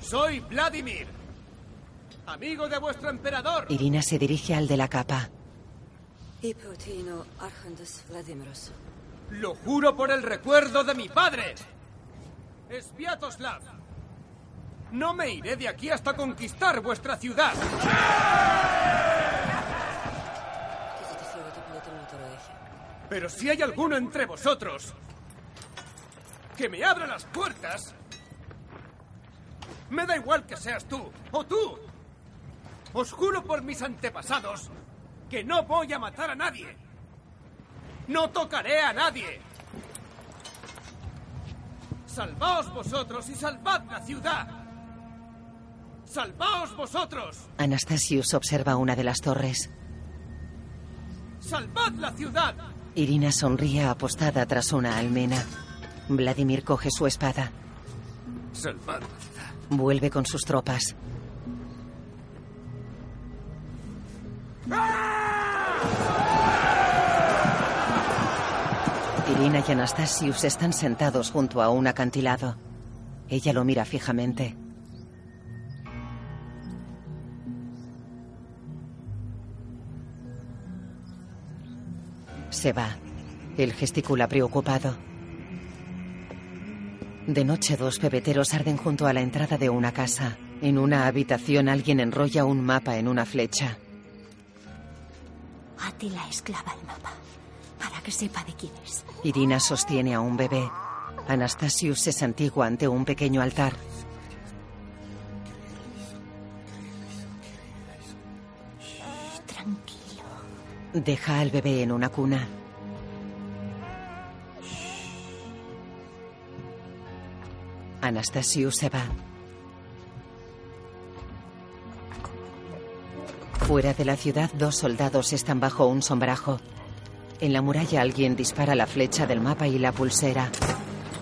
Soy Vladimir, amigo de vuestro emperador. Irina se dirige al de la capa. Lo juro por el recuerdo de mi padre. Sviatoslav. No me iré de aquí hasta conquistar vuestra ciudad. Pero si hay alguno entre vosotros que me abra las puertas, me da igual que seas tú o tú. Os juro por mis antepasados que no voy a matar a nadie. No tocaré a nadie. Salvaos vosotros y salvad la ciudad. Salvaos vosotros. Anastasius observa una de las torres. Salvad la ciudad. Irina sonríe apostada tras una almena. Vladimir coge su espada. Salvad. Vuelve con sus tropas. Irina y Anastasius están sentados junto a un acantilado. Ella lo mira fijamente. Se va. Él gesticula preocupado. De noche dos pebeteros arden junto a la entrada de una casa. En una habitación alguien enrolla un mapa en una flecha. Atila esclava el mapa, para que sepa de quién es. Irina sostiene a un bebé. Anastasius se santigua ante un pequeño altar. Deja al bebé en una cuna. Anastasius se va. Fuera de la ciudad, dos soldados están bajo un sombrajo. En la muralla alguien dispara la flecha del mapa y la pulsera.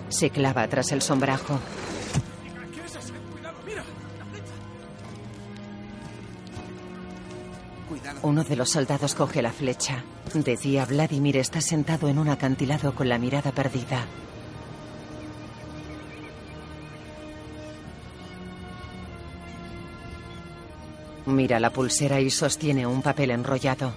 Se clava tras el sombrajo. Uno de los soldados coge la flecha. De día, Vladimir está sentado en un acantilado con la mirada perdida. Mira la pulsera y sostiene un papel enrollado.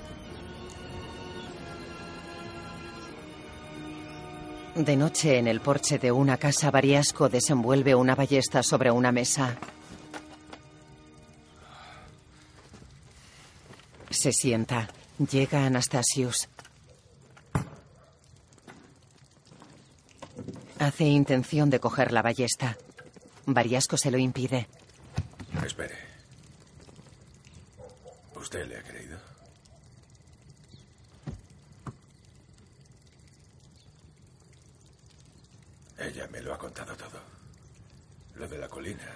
De noche, en el porche de una casa, Variasco desenvuelve una ballesta sobre una mesa. Se sienta. Llega Anastasius. Hace intención de coger la ballesta. Variasco se lo impide. Espere. ¿Usted le ha creído? Ella me lo ha contado todo. Lo de la colina,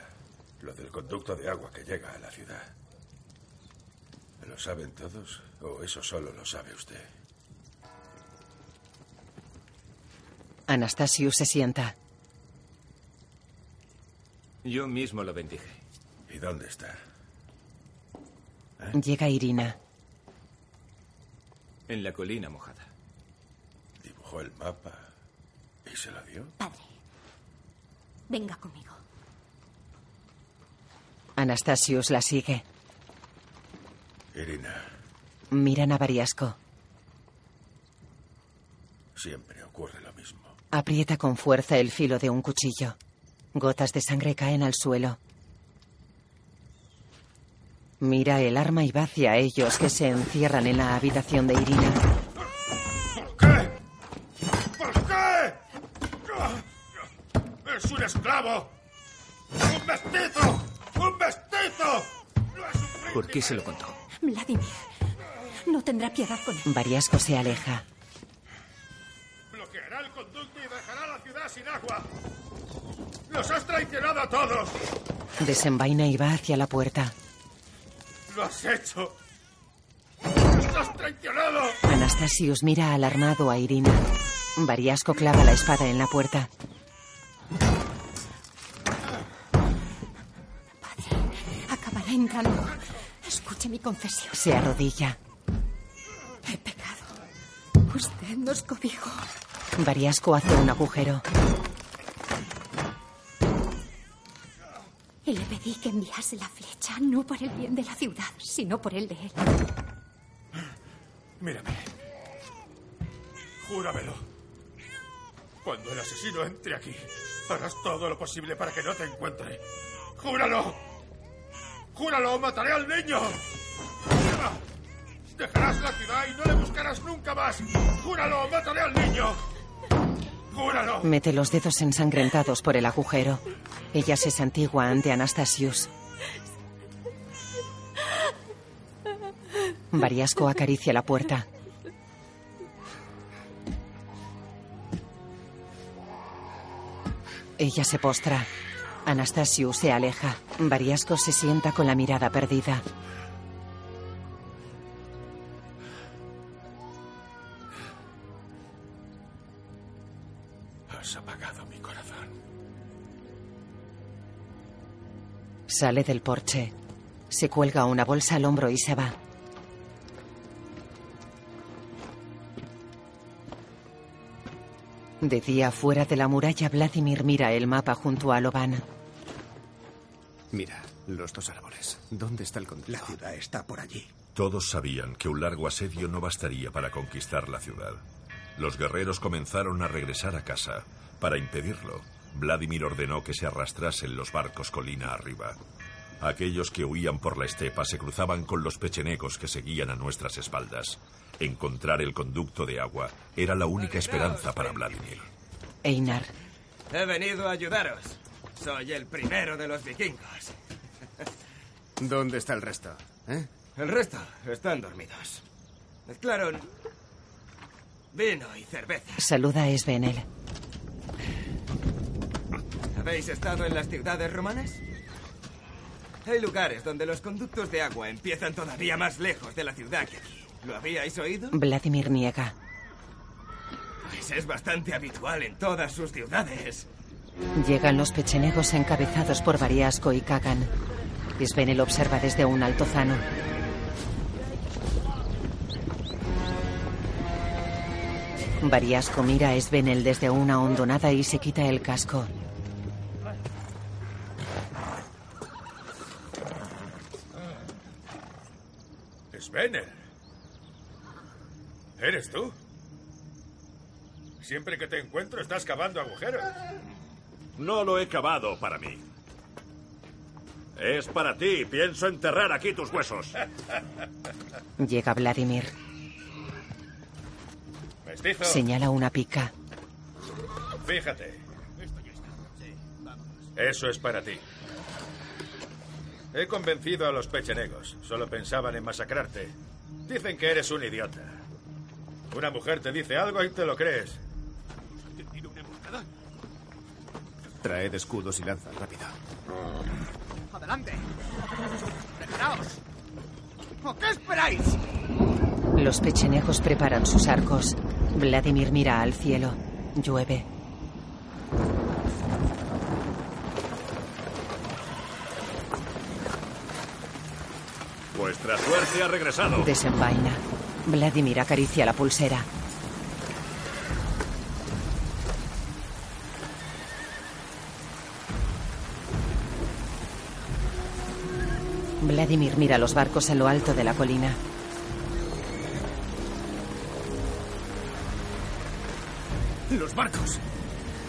lo del conducto de agua que llega a la ciudad. ¿Lo saben todos o eso solo lo sabe usted? Anastasius se sienta. Yo mismo lo bendije. ¿Y dónde está? Llega Irina. En la colina mojada. Dibujó el mapa y se lo dio. Padre, venga conmigo. Anastasius la sigue. Irina, Miran a Variasco. siempre ocurre lo mismo. Aprieta con fuerza el filo de un cuchillo. Gotas de sangre caen al suelo. Mira el arma y va hacia ellos que se encierran en la habitación de Irina. ¿Por qué? ¡Es un esclavo! ¡Un mestizo! ¡Un mestizo! ¿Por qué se lo contó? Vladimir, no tendrá piedad con él. Variasco se aleja. Bloqueará el conducto y dejará la ciudad sin agua. ¡Los has traicionado a todos! Desenvaina y va hacia la puerta. ¡Lo has hecho! ¡Los has traicionado! Anastasius mira alarmado a Irina. Variasco clava la espada en la puerta. Acabará entrando. Escuche mi confesión. Se arrodilla. He pecado. Usted nos cobijó. Variasco hace un agujero. Y le pedí que enviase la flecha no por el bien de la ciudad, sino por el de él. Mírame. Júramelo. Cuando el asesino entre aquí, harás todo lo posible para que no te encuentre. ¡Júralo! ¡Júralo! ¡Mataré al niño! Dejarás la ciudad y no le buscarás nunca más. ¡Júralo! ¡Mataré al niño! ¡Júralo! Mete los dedos ensangrentados por el agujero. Ella se santigua ante Anastasius. Variasco acaricia la puerta. Ella se postra. Anastasius se aleja. Variasco se sienta con la mirada perdida. Has apagado mi corazón. Sale del porche. Se cuelga una bolsa al hombro y se va. De día, fuera de la muralla, Vladimir mira el mapa junto a Loban. Mira, los dos árboles. ¿Dónde está el conducto? La ciudad está por allí. Todos sabían que un largo asedio no bastaría para conquistar la ciudad. Los guerreros comenzaron a regresar a casa. Para impedirlo, Vladimir ordenó que se arrastrasen los barcos colina arriba. Aquellos que huían por la estepa se cruzaban con los pechenegos que seguían a nuestras espaldas. Encontrar el conducto de agua era la única esperanza para Vladimir. Einar. He venido a ayudaros. Soy el primero de los vikingos. ¿Dónde está el resto? ¿Eh? El resto están dormidos. Mezclaron vino y cerveza. Saluda a Svenel. ¿Habéis estado en las ciudades romanas? Hay lugares donde los conductos de agua empiezan todavía más lejos de la ciudad que aquí. ¿Lo habíais oído? Vladimir niega. Pues es bastante habitual en todas sus ciudades. Llegan los pechenegos encabezados por Variasco y Kagan. Svenel observa desde un altozano. Variasco mira a Svenel desde una hondonada y se quita el casco. Svener. ¿Eres tú? Siempre que te encuentro estás cavando agujeros. No lo he cavado para mí. Es para ti. Pienso enterrar aquí tus huesos. Llega Vladimir. Mestizo. Señala una pica. Fíjate. Eso es para ti. He convencido a los pechenegos. Solo pensaban en masacrarte. Dicen que eres un idiota. Una mujer te dice algo y te lo crees. Traed escudos y lanzas rápido. ¡Adelante! ¡Preparaos! ¿O qué esperáis? Los pechenegos preparan sus arcos. Vladimir mira al cielo. Llueve. Vuestra suerte ha regresado. Desenvaina. Vladimir acaricia la pulsera. Vladimir mira los barcos en lo alto de la colina. ¡Los barcos!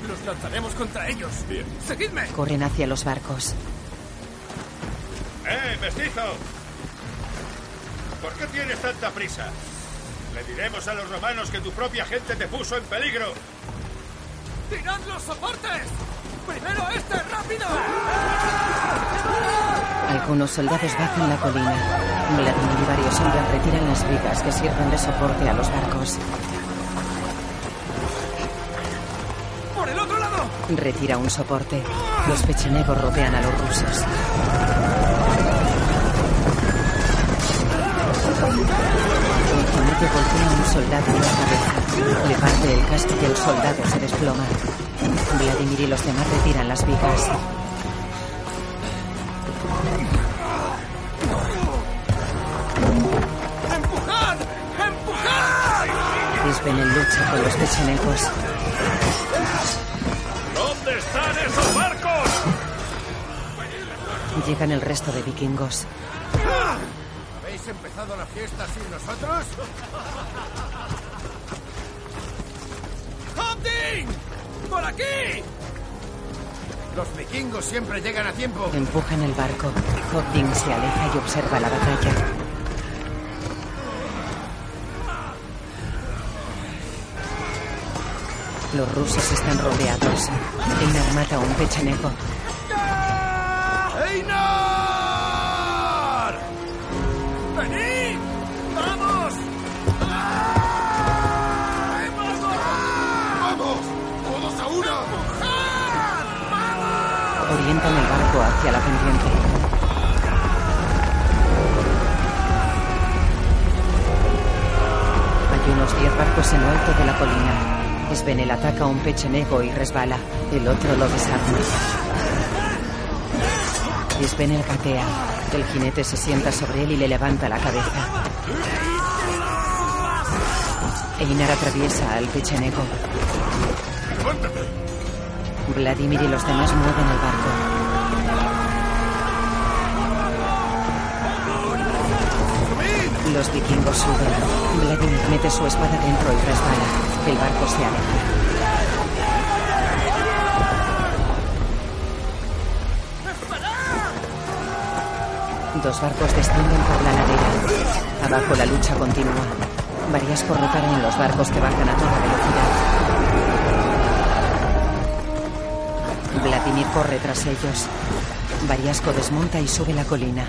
¡Los lanzaremos contra ellos! Bien. ¡Seguidme! Corren hacia los barcos. ¡Eh, mestizo! ¿Por qué tienes tanta prisa? Le diremos a los romanos que tu propia gente te puso en peligro. ¡Tirad los soportes! ¡Primero este, rápido! Algunos soldados bajan la colina. Vladimir y varios hombres retiran las vigas que sirven de soporte a los barcos. ¡Por el otro lado! Retira un soporte. Los pechenegos rodean a los rusos. Un jinete golpea a un soldado en la cabeza. Le parte el casco y el soldado se desploma. Vladimir y los demás retiran las vigas. Sven lucha con los pechenegos. ¿Dónde están esos barcos? Llegan el resto de vikingos. ¿Habéis empezado la fiesta sin nosotros? ¡Hopding! ¡Por aquí! Los vikingos siempre llegan a tiempo. Empujan el barco. Hobding se aleja y observa la batalla. Los rusos están rodeados. Einar mata a un pechenego. ¡Einar! ¡Venid! ¡Vamos! ¡Vamos! ¡Todos a una! Orientan el barco hacia la pendiente. Hay unos 10 barcos en lo alto de la colina. Svenel ataca a un pechenego y resbala. El otro lo desarma. Svenel gatea. El jinete se sienta sobre él y le levanta la cabeza. Einar atraviesa al pechenego. Vladimir y los demás mueven el barco. Los vikingos suben. Vladimir mete su espada dentro y resbala. El barco se aleja. Dos barcos descienden por la ladera. Abajo la lucha continúa. Varias repara en los barcos que bajan a toda velocidad. Vladimir corre tras ellos. Variasco desmonta y sube la colina.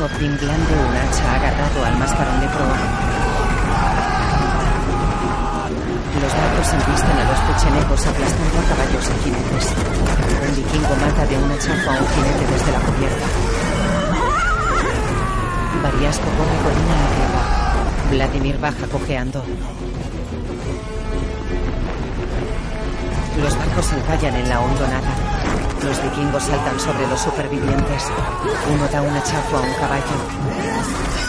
Hopding blande un hacha agarrado al mascarón de proa. Los barcos embisten a los pechenegos aplastando a caballos y jinetes. Un vikingo mata de un hachazo a un jinete desde la cubierta. Variasco corre colina arriba. Vladimir baja cojeando. Los barcos encallan en la hondonada. Los vikingos saltan sobre los supervivientes. Uno da un hachazo a un caballo.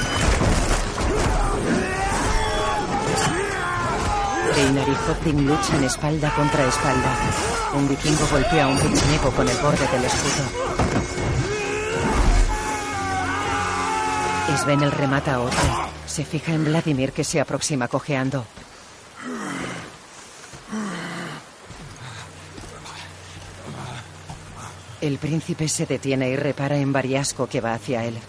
Einar y Hopding luchan espalda contra espalda. Un vikingo golpea a un pechenego con el borde del escudo. Sven remata a otro. Se fija en Vladimir que se aproxima cojeando. El príncipe se detiene y repara en Variasco que va hacia él.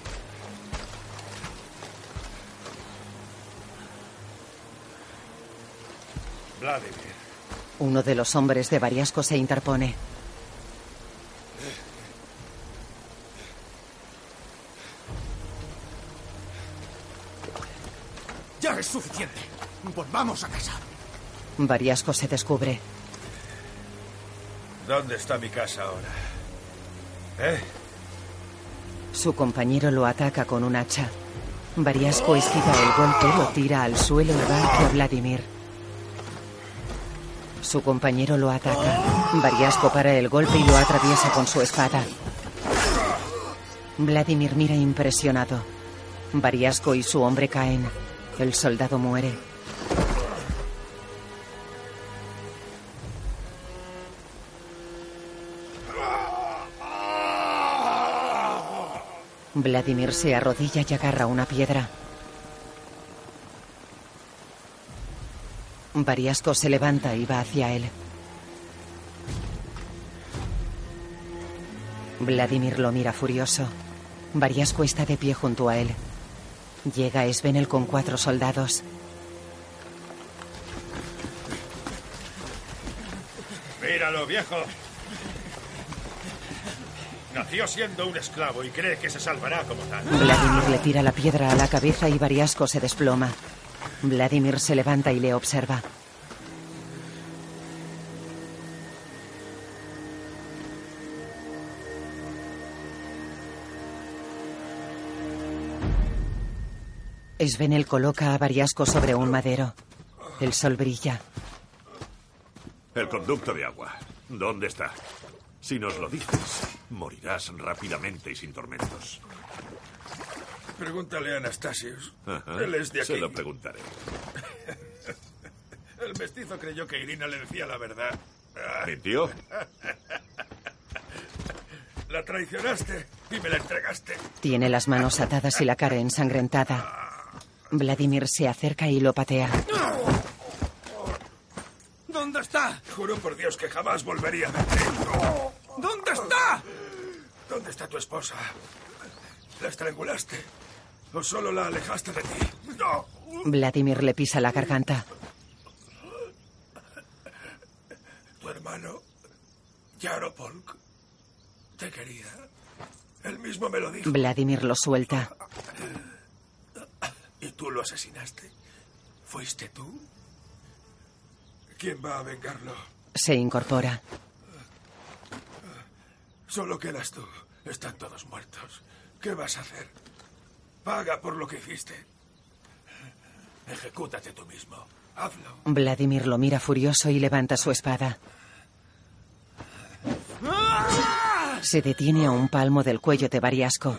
Uno de los hombres de Variasco se interpone. Ya es suficiente. Volvamos a casa. Variasco se descubre. ¿Dónde está mi casa ahora? ¿Eh? Su compañero lo ataca con un hacha. Variasco esquiva el golpe, lo tira al suelo y va hacia Vladimir. Su compañero lo ataca. Variasco para el golpe y lo atraviesa con su espada. Vladimir mira impresionado. Variasco y su hombre caen. El soldado muere. Vladimir se arrodilla y agarra una piedra. Variasco se levanta y va hacia él. Vladimir lo mira furioso. Variasco está de pie junto a él. Llega Svenel con cuatro soldados. Míralo, viejo. Nació siendo un esclavo y cree que se salvará como tal. Vladimir le tira la piedra a la cabeza y Variasco se desploma. Vladimir se levanta y le observa. Svenel coloca a Variasco sobre un madero. El sol brilla. El conducto de agua. ¿Dónde está? Si nos lo dices, morirás rápidamente y sin tormentos. Pregúntale a Anastasius. Ajá, Él es de aquí. Se lo preguntaré. El mestizo creyó que Irina le decía la verdad. ¿Mintió? La traicionaste y me la entregaste. Tiene las manos atadas y la cara ensangrentada. Vladimir se acerca y lo patea. ¿Dónde está? Juro por Dios que jamás volvería a verte. ¿Dónde está? ¿Dónde está tu esposa? ¿La estrangulaste? ¿O solo la alejaste de ti? ¡No! Vladimir le pisa la garganta. Tu hermano, Yaropolk, te quería. Él mismo me lo dijo. Vladimir lo suelta. ¿Y tú lo asesinaste? ¿Fuiste tú? ¿Quién va a vengarlo? Se incorpora. Solo quedas tú. Están todos muertos. ¿Qué vas a hacer? Paga por lo que hiciste. Ejecútate tú mismo. Hazlo. Vladimir lo mira furioso y levanta su espada. Se detiene a un palmo del cuello de Variasco.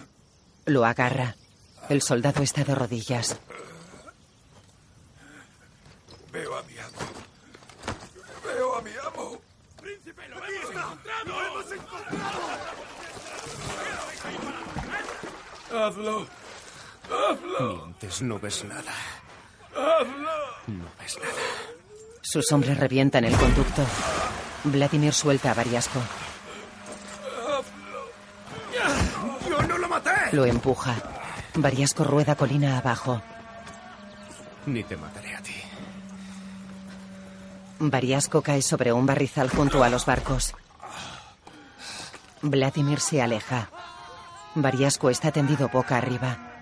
Lo agarra. El soldado está de rodillas. Veo a mi amo. Veo a mi amo. Príncipe, lo hemos encontrado. Lo hemos encontrado. Hazlo. Hazlo. Mientes, no ves nada. Hazlo. No ves nada. Sus hombres revientan el conducto. Vladimir suelta a Variasco. Yo no lo maté. Lo empuja. Variasco rueda colina abajo. Ni te mataré a ti. Variasco cae sobre un barrizal junto a los barcos. Vladimir se aleja. Variasco está tendido boca arriba.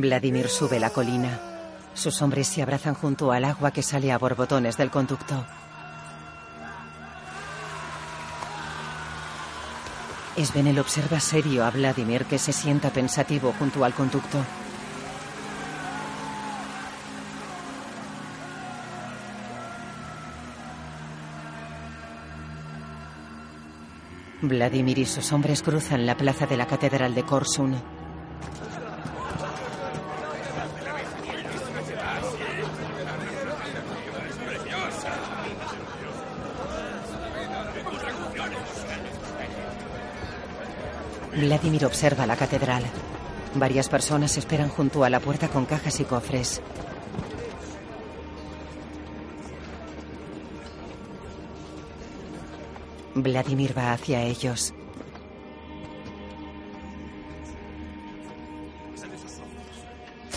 Vladimir sube la colina. Sus hombres se abrazan junto al agua que sale a borbotones del conducto. Svenel observa serio a Vladimir que se sienta pensativo junto al conducto. Vladimir y sus hombres cruzan la plaza de la Catedral de Korsun. Vladimir observa la catedral. Varias personas esperan junto a la puerta con cajas y cofres. Vladimir va hacia ellos.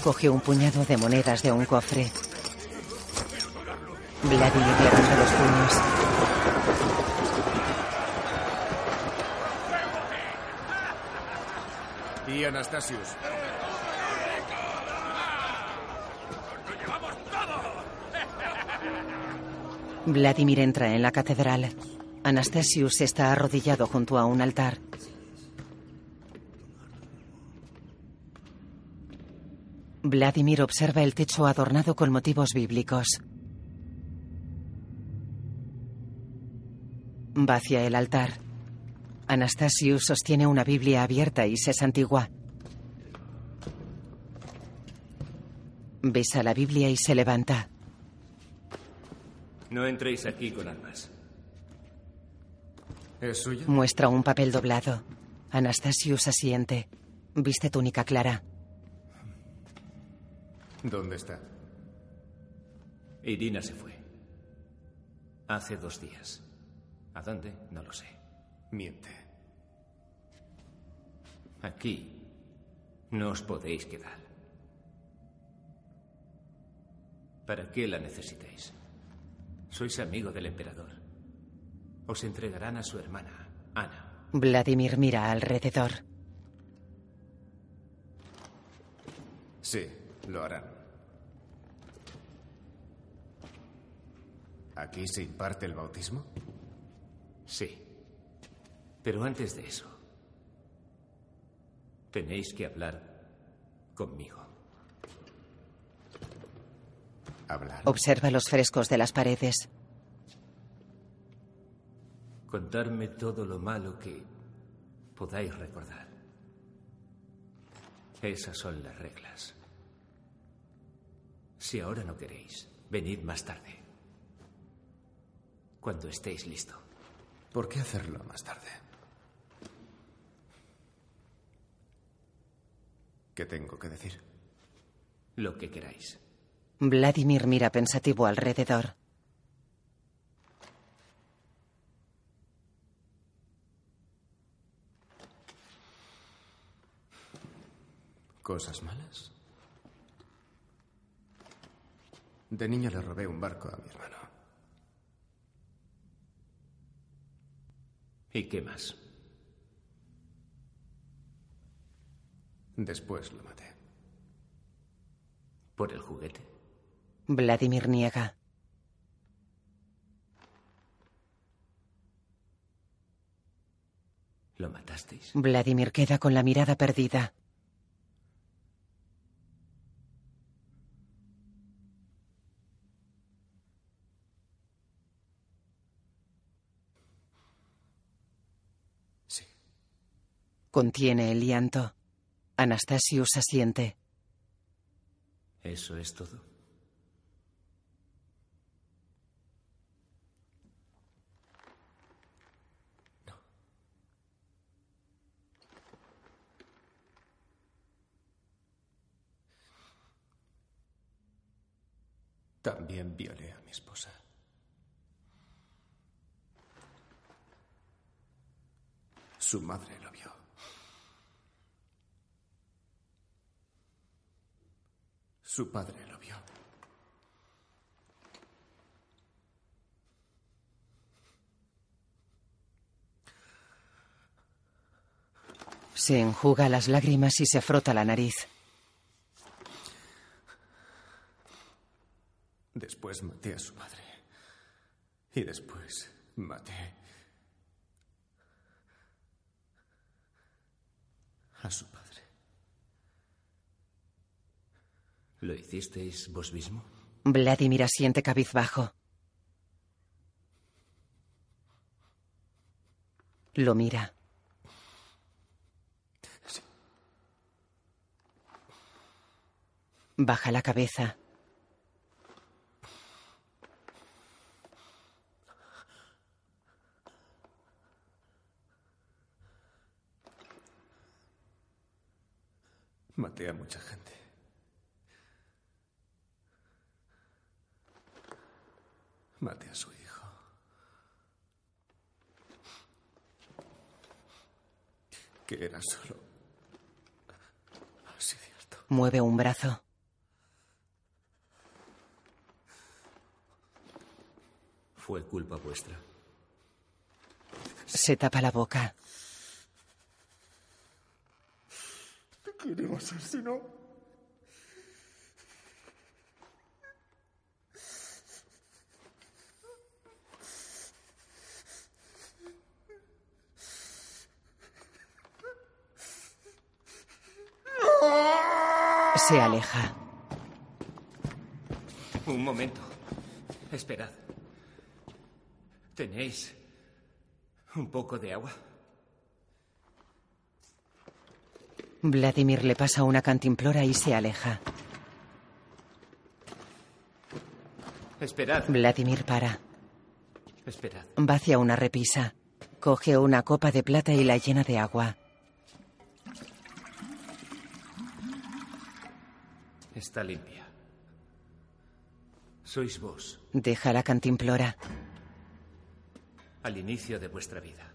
Coge un puñado de monedas de un cofre. Vladimir levanta los puños. Anastasius. Vladimir entra en la catedral. Anastasius está arrodillado junto a un altar. Vladimir observa el techo adornado con motivos bíblicos. Va hacia el altar. Anastasius sostiene una Biblia abierta y se santigua. Besa la Biblia y se levanta. No entréis aquí con armas. ¿Es suyo? Muestra un papel doblado. Anastasius asiente. Viste túnica clara. ¿Dónde está? Irina se fue. Hace dos días. ¿A dónde? No lo sé. Miente. Aquí no os podéis quedar. ¿Para qué la necesitáis? Sois amigo del emperador. Os entregarán a su hermana, Ana. Vladimir mira alrededor. Sí, lo harán. ¿Aquí se imparte el bautismo? Sí. Pero antes de eso, tenéis que hablar conmigo. ¿Hablar? Observa los frescos de las paredes. Contarme todo lo malo que podáis recordar. Esas son las reglas. Si ahora no queréis, venid más tarde. Cuando estéis listo. ¿Por qué hacerlo más tarde? ¿Qué tengo que decir? Lo que queráis. Vladimir mira pensativo alrededor. ¿Cosas malas? De niño le robé un barco a mi hermano. ¿Y qué más? Después lo maté. ¿Por el juguete? Vladimir niega. ¿Lo matasteis? Vladimir queda con la mirada perdida. Sí. Contiene el llanto. Anastasius asiente. ¿Eso es todo? También violé a mi esposa. Su madre lo vio. Su padre lo vio. Se enjuga las lágrimas y se frota la nariz. Después maté a su madre. Y después maté a su padre. ¿Lo hicisteis vos mismo? Vladimir asiente cabizbajo. Lo mira. Baja la cabeza. Maté a mucha gente. Maté a su hijo. Que era solo así cierto. Mueve un brazo. Fue culpa vuestra. Se tapa la boca. ¿Qué hacer si no? Se aleja. Un momento. Esperad. ¿Tenéis un poco de agua? Vladimir le pasa una cantimplora y se aleja. Esperad. Vladimir para. Esperad. Va hacia una repisa. Coge una copa de plata y la llena de agua. Está limpia. Sois vos, Deja la cantimplora. al inicio de vuestra vida.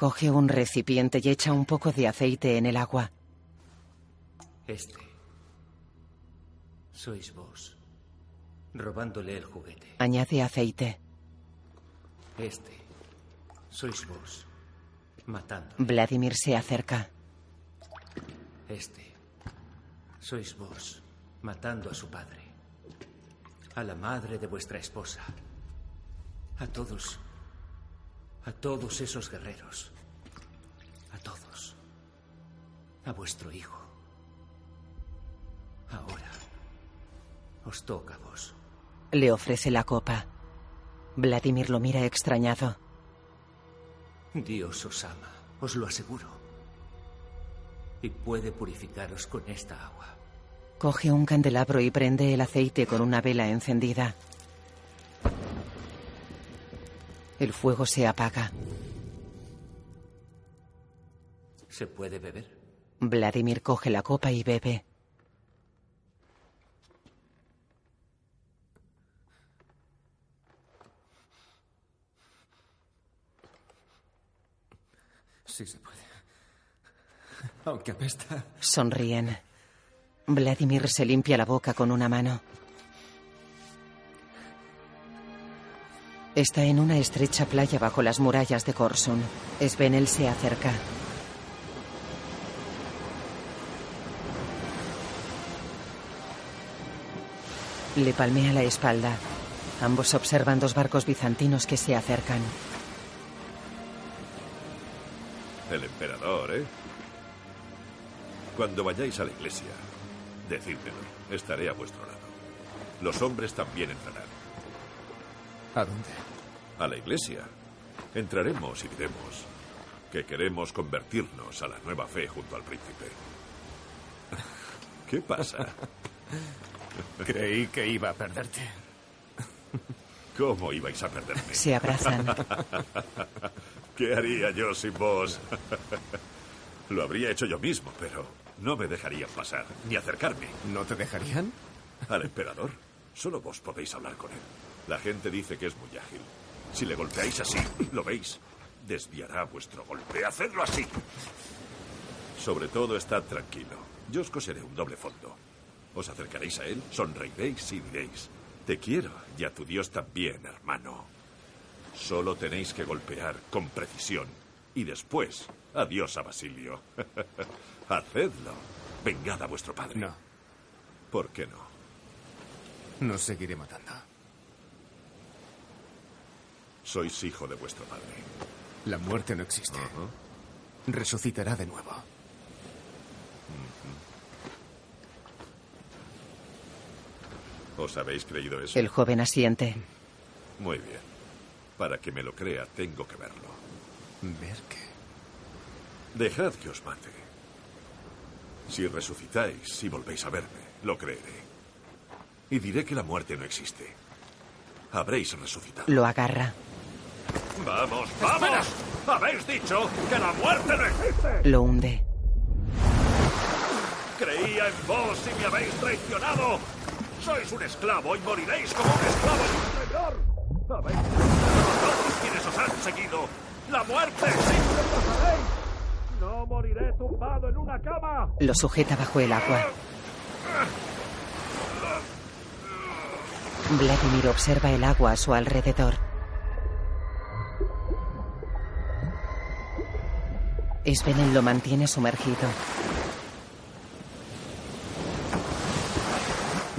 Coge un recipiente y echa un poco de aceite en el agua. Este. Sois vos. Robándole el juguete. Añade aceite. Este. Sois vos. Matando. Vladimir se acerca. Este. Sois vos. Matando a su padre. A la madre de vuestra esposa. A todos. A todos esos guerreros. A todos. A vuestro hijo. Ahora. Os toca a vos. Le ofrece la copa. Vladimir lo mira extrañado. Dios os ama, os lo aseguro. Y puede purificaros con esta agua. Coge un candelabro y prende el aceite con una vela encendida. El fuego se apaga. ¿Se puede beber? Vladimir coge la copa y bebe. Sí se puede. Aunque apesta. Sonríen. Vladimir se limpia la boca con una mano. Está en una estrecha playa bajo las murallas de Corsun. Svenel se acerca. Le palmea la espalda. Ambos observan dos barcos bizantinos que se acercan. El emperador, ¿eh? Cuando vayáis a la iglesia, decídmelo. Estaré a vuestro lado. Los hombres también entrarán. ¿A dónde? A la iglesia. Entraremos y diremos que queremos convertirnos a la nueva fe junto al príncipe. ¿Qué pasa? Creí que iba a perderte. ¿Cómo ibais a perderme? Se abrazan. ¿Qué haría yo sin vos? Lo habría hecho yo mismo, pero no me dejarían pasar, ni acercarme. ¿No te dejarían? ¿Al emperador? Solo vos podéis hablar con él. La gente dice que es muy ágil. Si le golpeáis así, ¿lo veis? Desviará vuestro golpe. Hacedlo así. Sobre todo, estad tranquilo. Yo os coseré un doble fondo. Os acercaréis a él, sonreiréis y diréis, te quiero y a tu Dios también, hermano. Solo tenéis que golpear con precisión. Y después, adiós a Basilio. Hacedlo. Vengad a vuestro padre. No. ¿Por qué no? Nos seguiré matando. Sois hijo de vuestro padre. La muerte no existe. Resucitará de nuevo. ¿Os habéis creído eso? El joven asiente. Muy bien. Para que me lo crea, tengo que verlo. ¿Ver qué? Dejad que os mate. Si resucitáis y volvéis a verme, lo creeré. Y diré que la muerte no existe. Habréis resucitado. Lo agarra. ¡Vamos, vamos! ¡Habéis dicho que la muerte no existe! Lo hunde. Creía en vos y me habéis traicionado. Sois un esclavo y moriréis como un esclavo y un traidor. Habéis traicionado a todos quienes os han seguido. La muerte pasaréis. No moriré tumbado en una cama. Lo sujeta bajo el agua. Vladimir observa el agua a su alrededor. Svenel lo mantiene sumergido.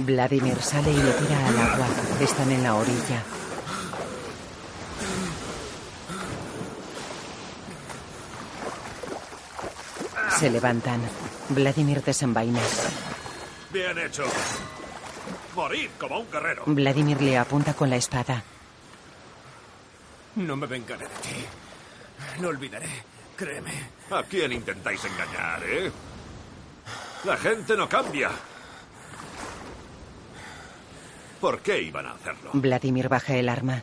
Vladimir sale y lo tira al agua. Están en la orilla. Se levantan. Vladimir desenvaina. Bien hecho. Morid como un guerrero. Vladimir le apunta con la espada. No me vengaré de ti. Lo olvidaré. Créeme. ¿A quién intentáis engañar, eh? La gente no cambia. ¿Por qué iban a hacerlo? Vladimir baja el arma.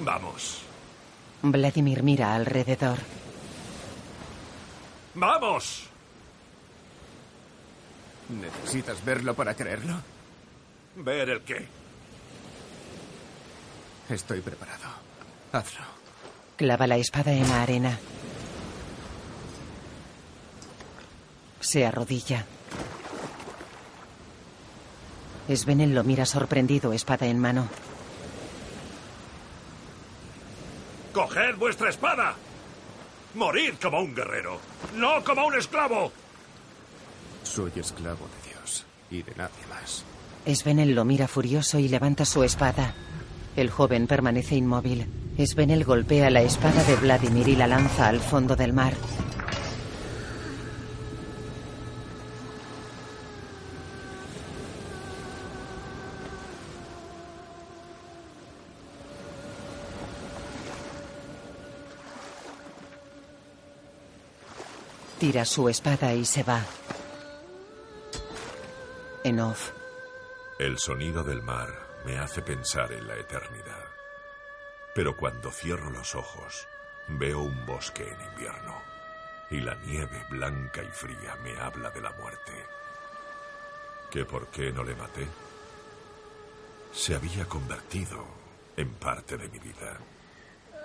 Vamos. Vladimir mira alrededor. ¡Vamos! ¿Necesitas verlo para creerlo? ¿Ver el qué? Estoy preparado. Hazlo. Clava la espada en la arena. Se arrodilla. Svenel lo mira sorprendido, espada en mano. ¡Coged vuestra espada! ¡Morid como un guerrero! ¡No como un esclavo! Soy esclavo de Dios y de nadie más. Svenel lo mira furioso y levanta su espada. El joven permanece inmóvil. Svenel golpea la espada de Vladimir y la lanza al fondo del mar. Tira su espada y se va. En. El sonido del mar me hace pensar en la eternidad. Pero cuando cierro los ojos, veo un bosque en invierno. Y la nieve blanca y fría me habla de la muerte. ¿Que por qué no le maté? Se había convertido en parte de mi vida.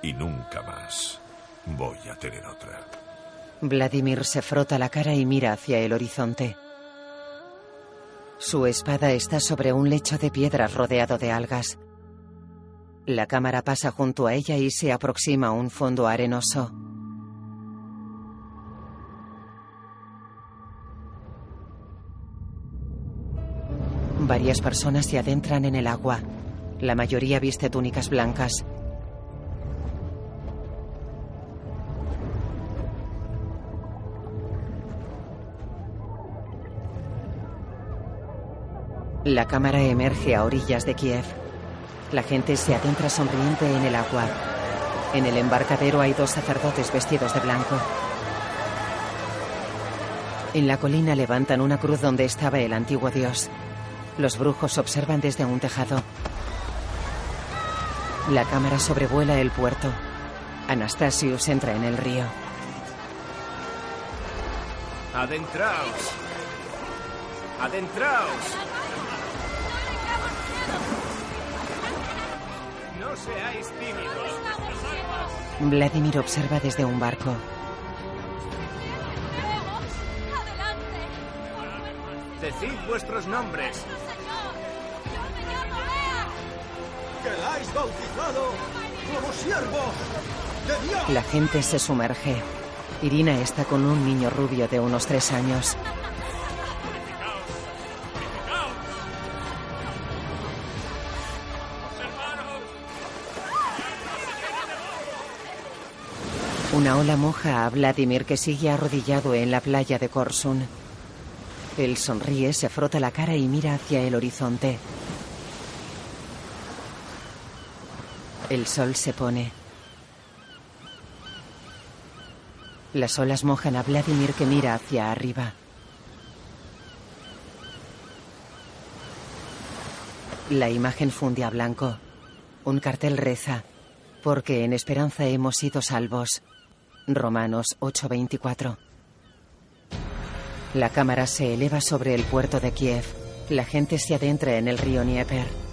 Y nunca más voy a tener otra. Vladimir se frota la cara y mira hacia el horizonte. Su espada está sobre un lecho de piedras rodeado de algas. La cámara pasa junto a ella y se aproxima a un fondo arenoso. Varias personas se adentran en el agua. La mayoría viste túnicas blancas. La cámara emerge a orillas de Kiev. La gente se adentra sonriente en el agua. En el embarcadero hay dos sacerdotes vestidos de blanco. En la colina levantan una cruz donde estaba el antiguo dios. Los brujos observan desde un tejado. La cámara sobrevuela el puerto. Anastasius entra en el río. Adentraos. Adentraos. No seáis tímidos. Vladimir observa desde un barco. Decid vuestros nombres. ¡Quedáis bautizado como siervo de Dios! La gente se sumerge. Irina está con un niño rubio de unos tres años. Una ola moja a Vladimir que sigue arrodillado en la playa de Korsun. Él sonríe, se frota la cara y mira hacia el horizonte. El sol se pone. Las olas mojan a Vladimir que mira hacia arriba. La imagen funde a blanco. Un cartel reza, porque en esperanza hemos sido salvos. Romanos 8:24. La cámara se eleva sobre el puerto de Kiev. La gente se adentra en el río Dnieper.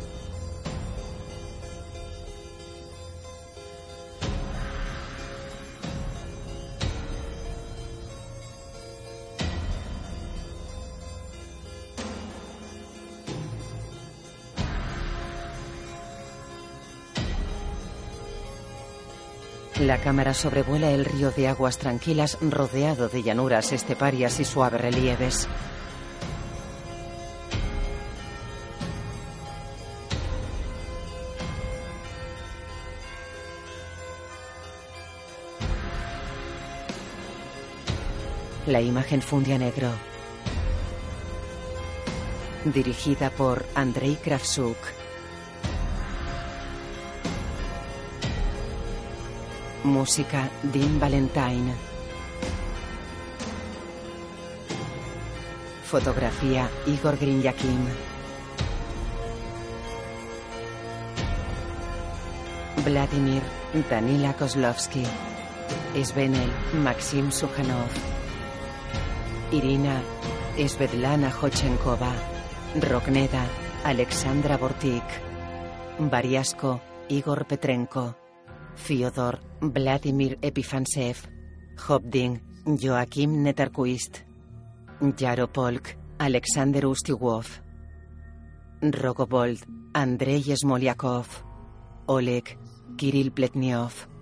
La cámara sobrevuela el río de aguas tranquilas rodeado de llanuras esteparias y suaves relieves. La imagen funde a negro. Dirigida por Andrei Kravchuk. Música Dean Valentine. Fotografía Igor Grinyakin. Vladimir Danila Kozlovsky. Svenel Maxim Sujanov, Irina Svetlana Hochenkova. Rogneda Alexandra Bortik. Bariasco Igor Petrenko. Fyodor, Vladimir Epifantsev. Hobding, Joachim Netarkuist. Yaropolk, Alexander Ustiwov. Rogobold, Andrei Smoliakov. Oleg, Kirill Pletniov.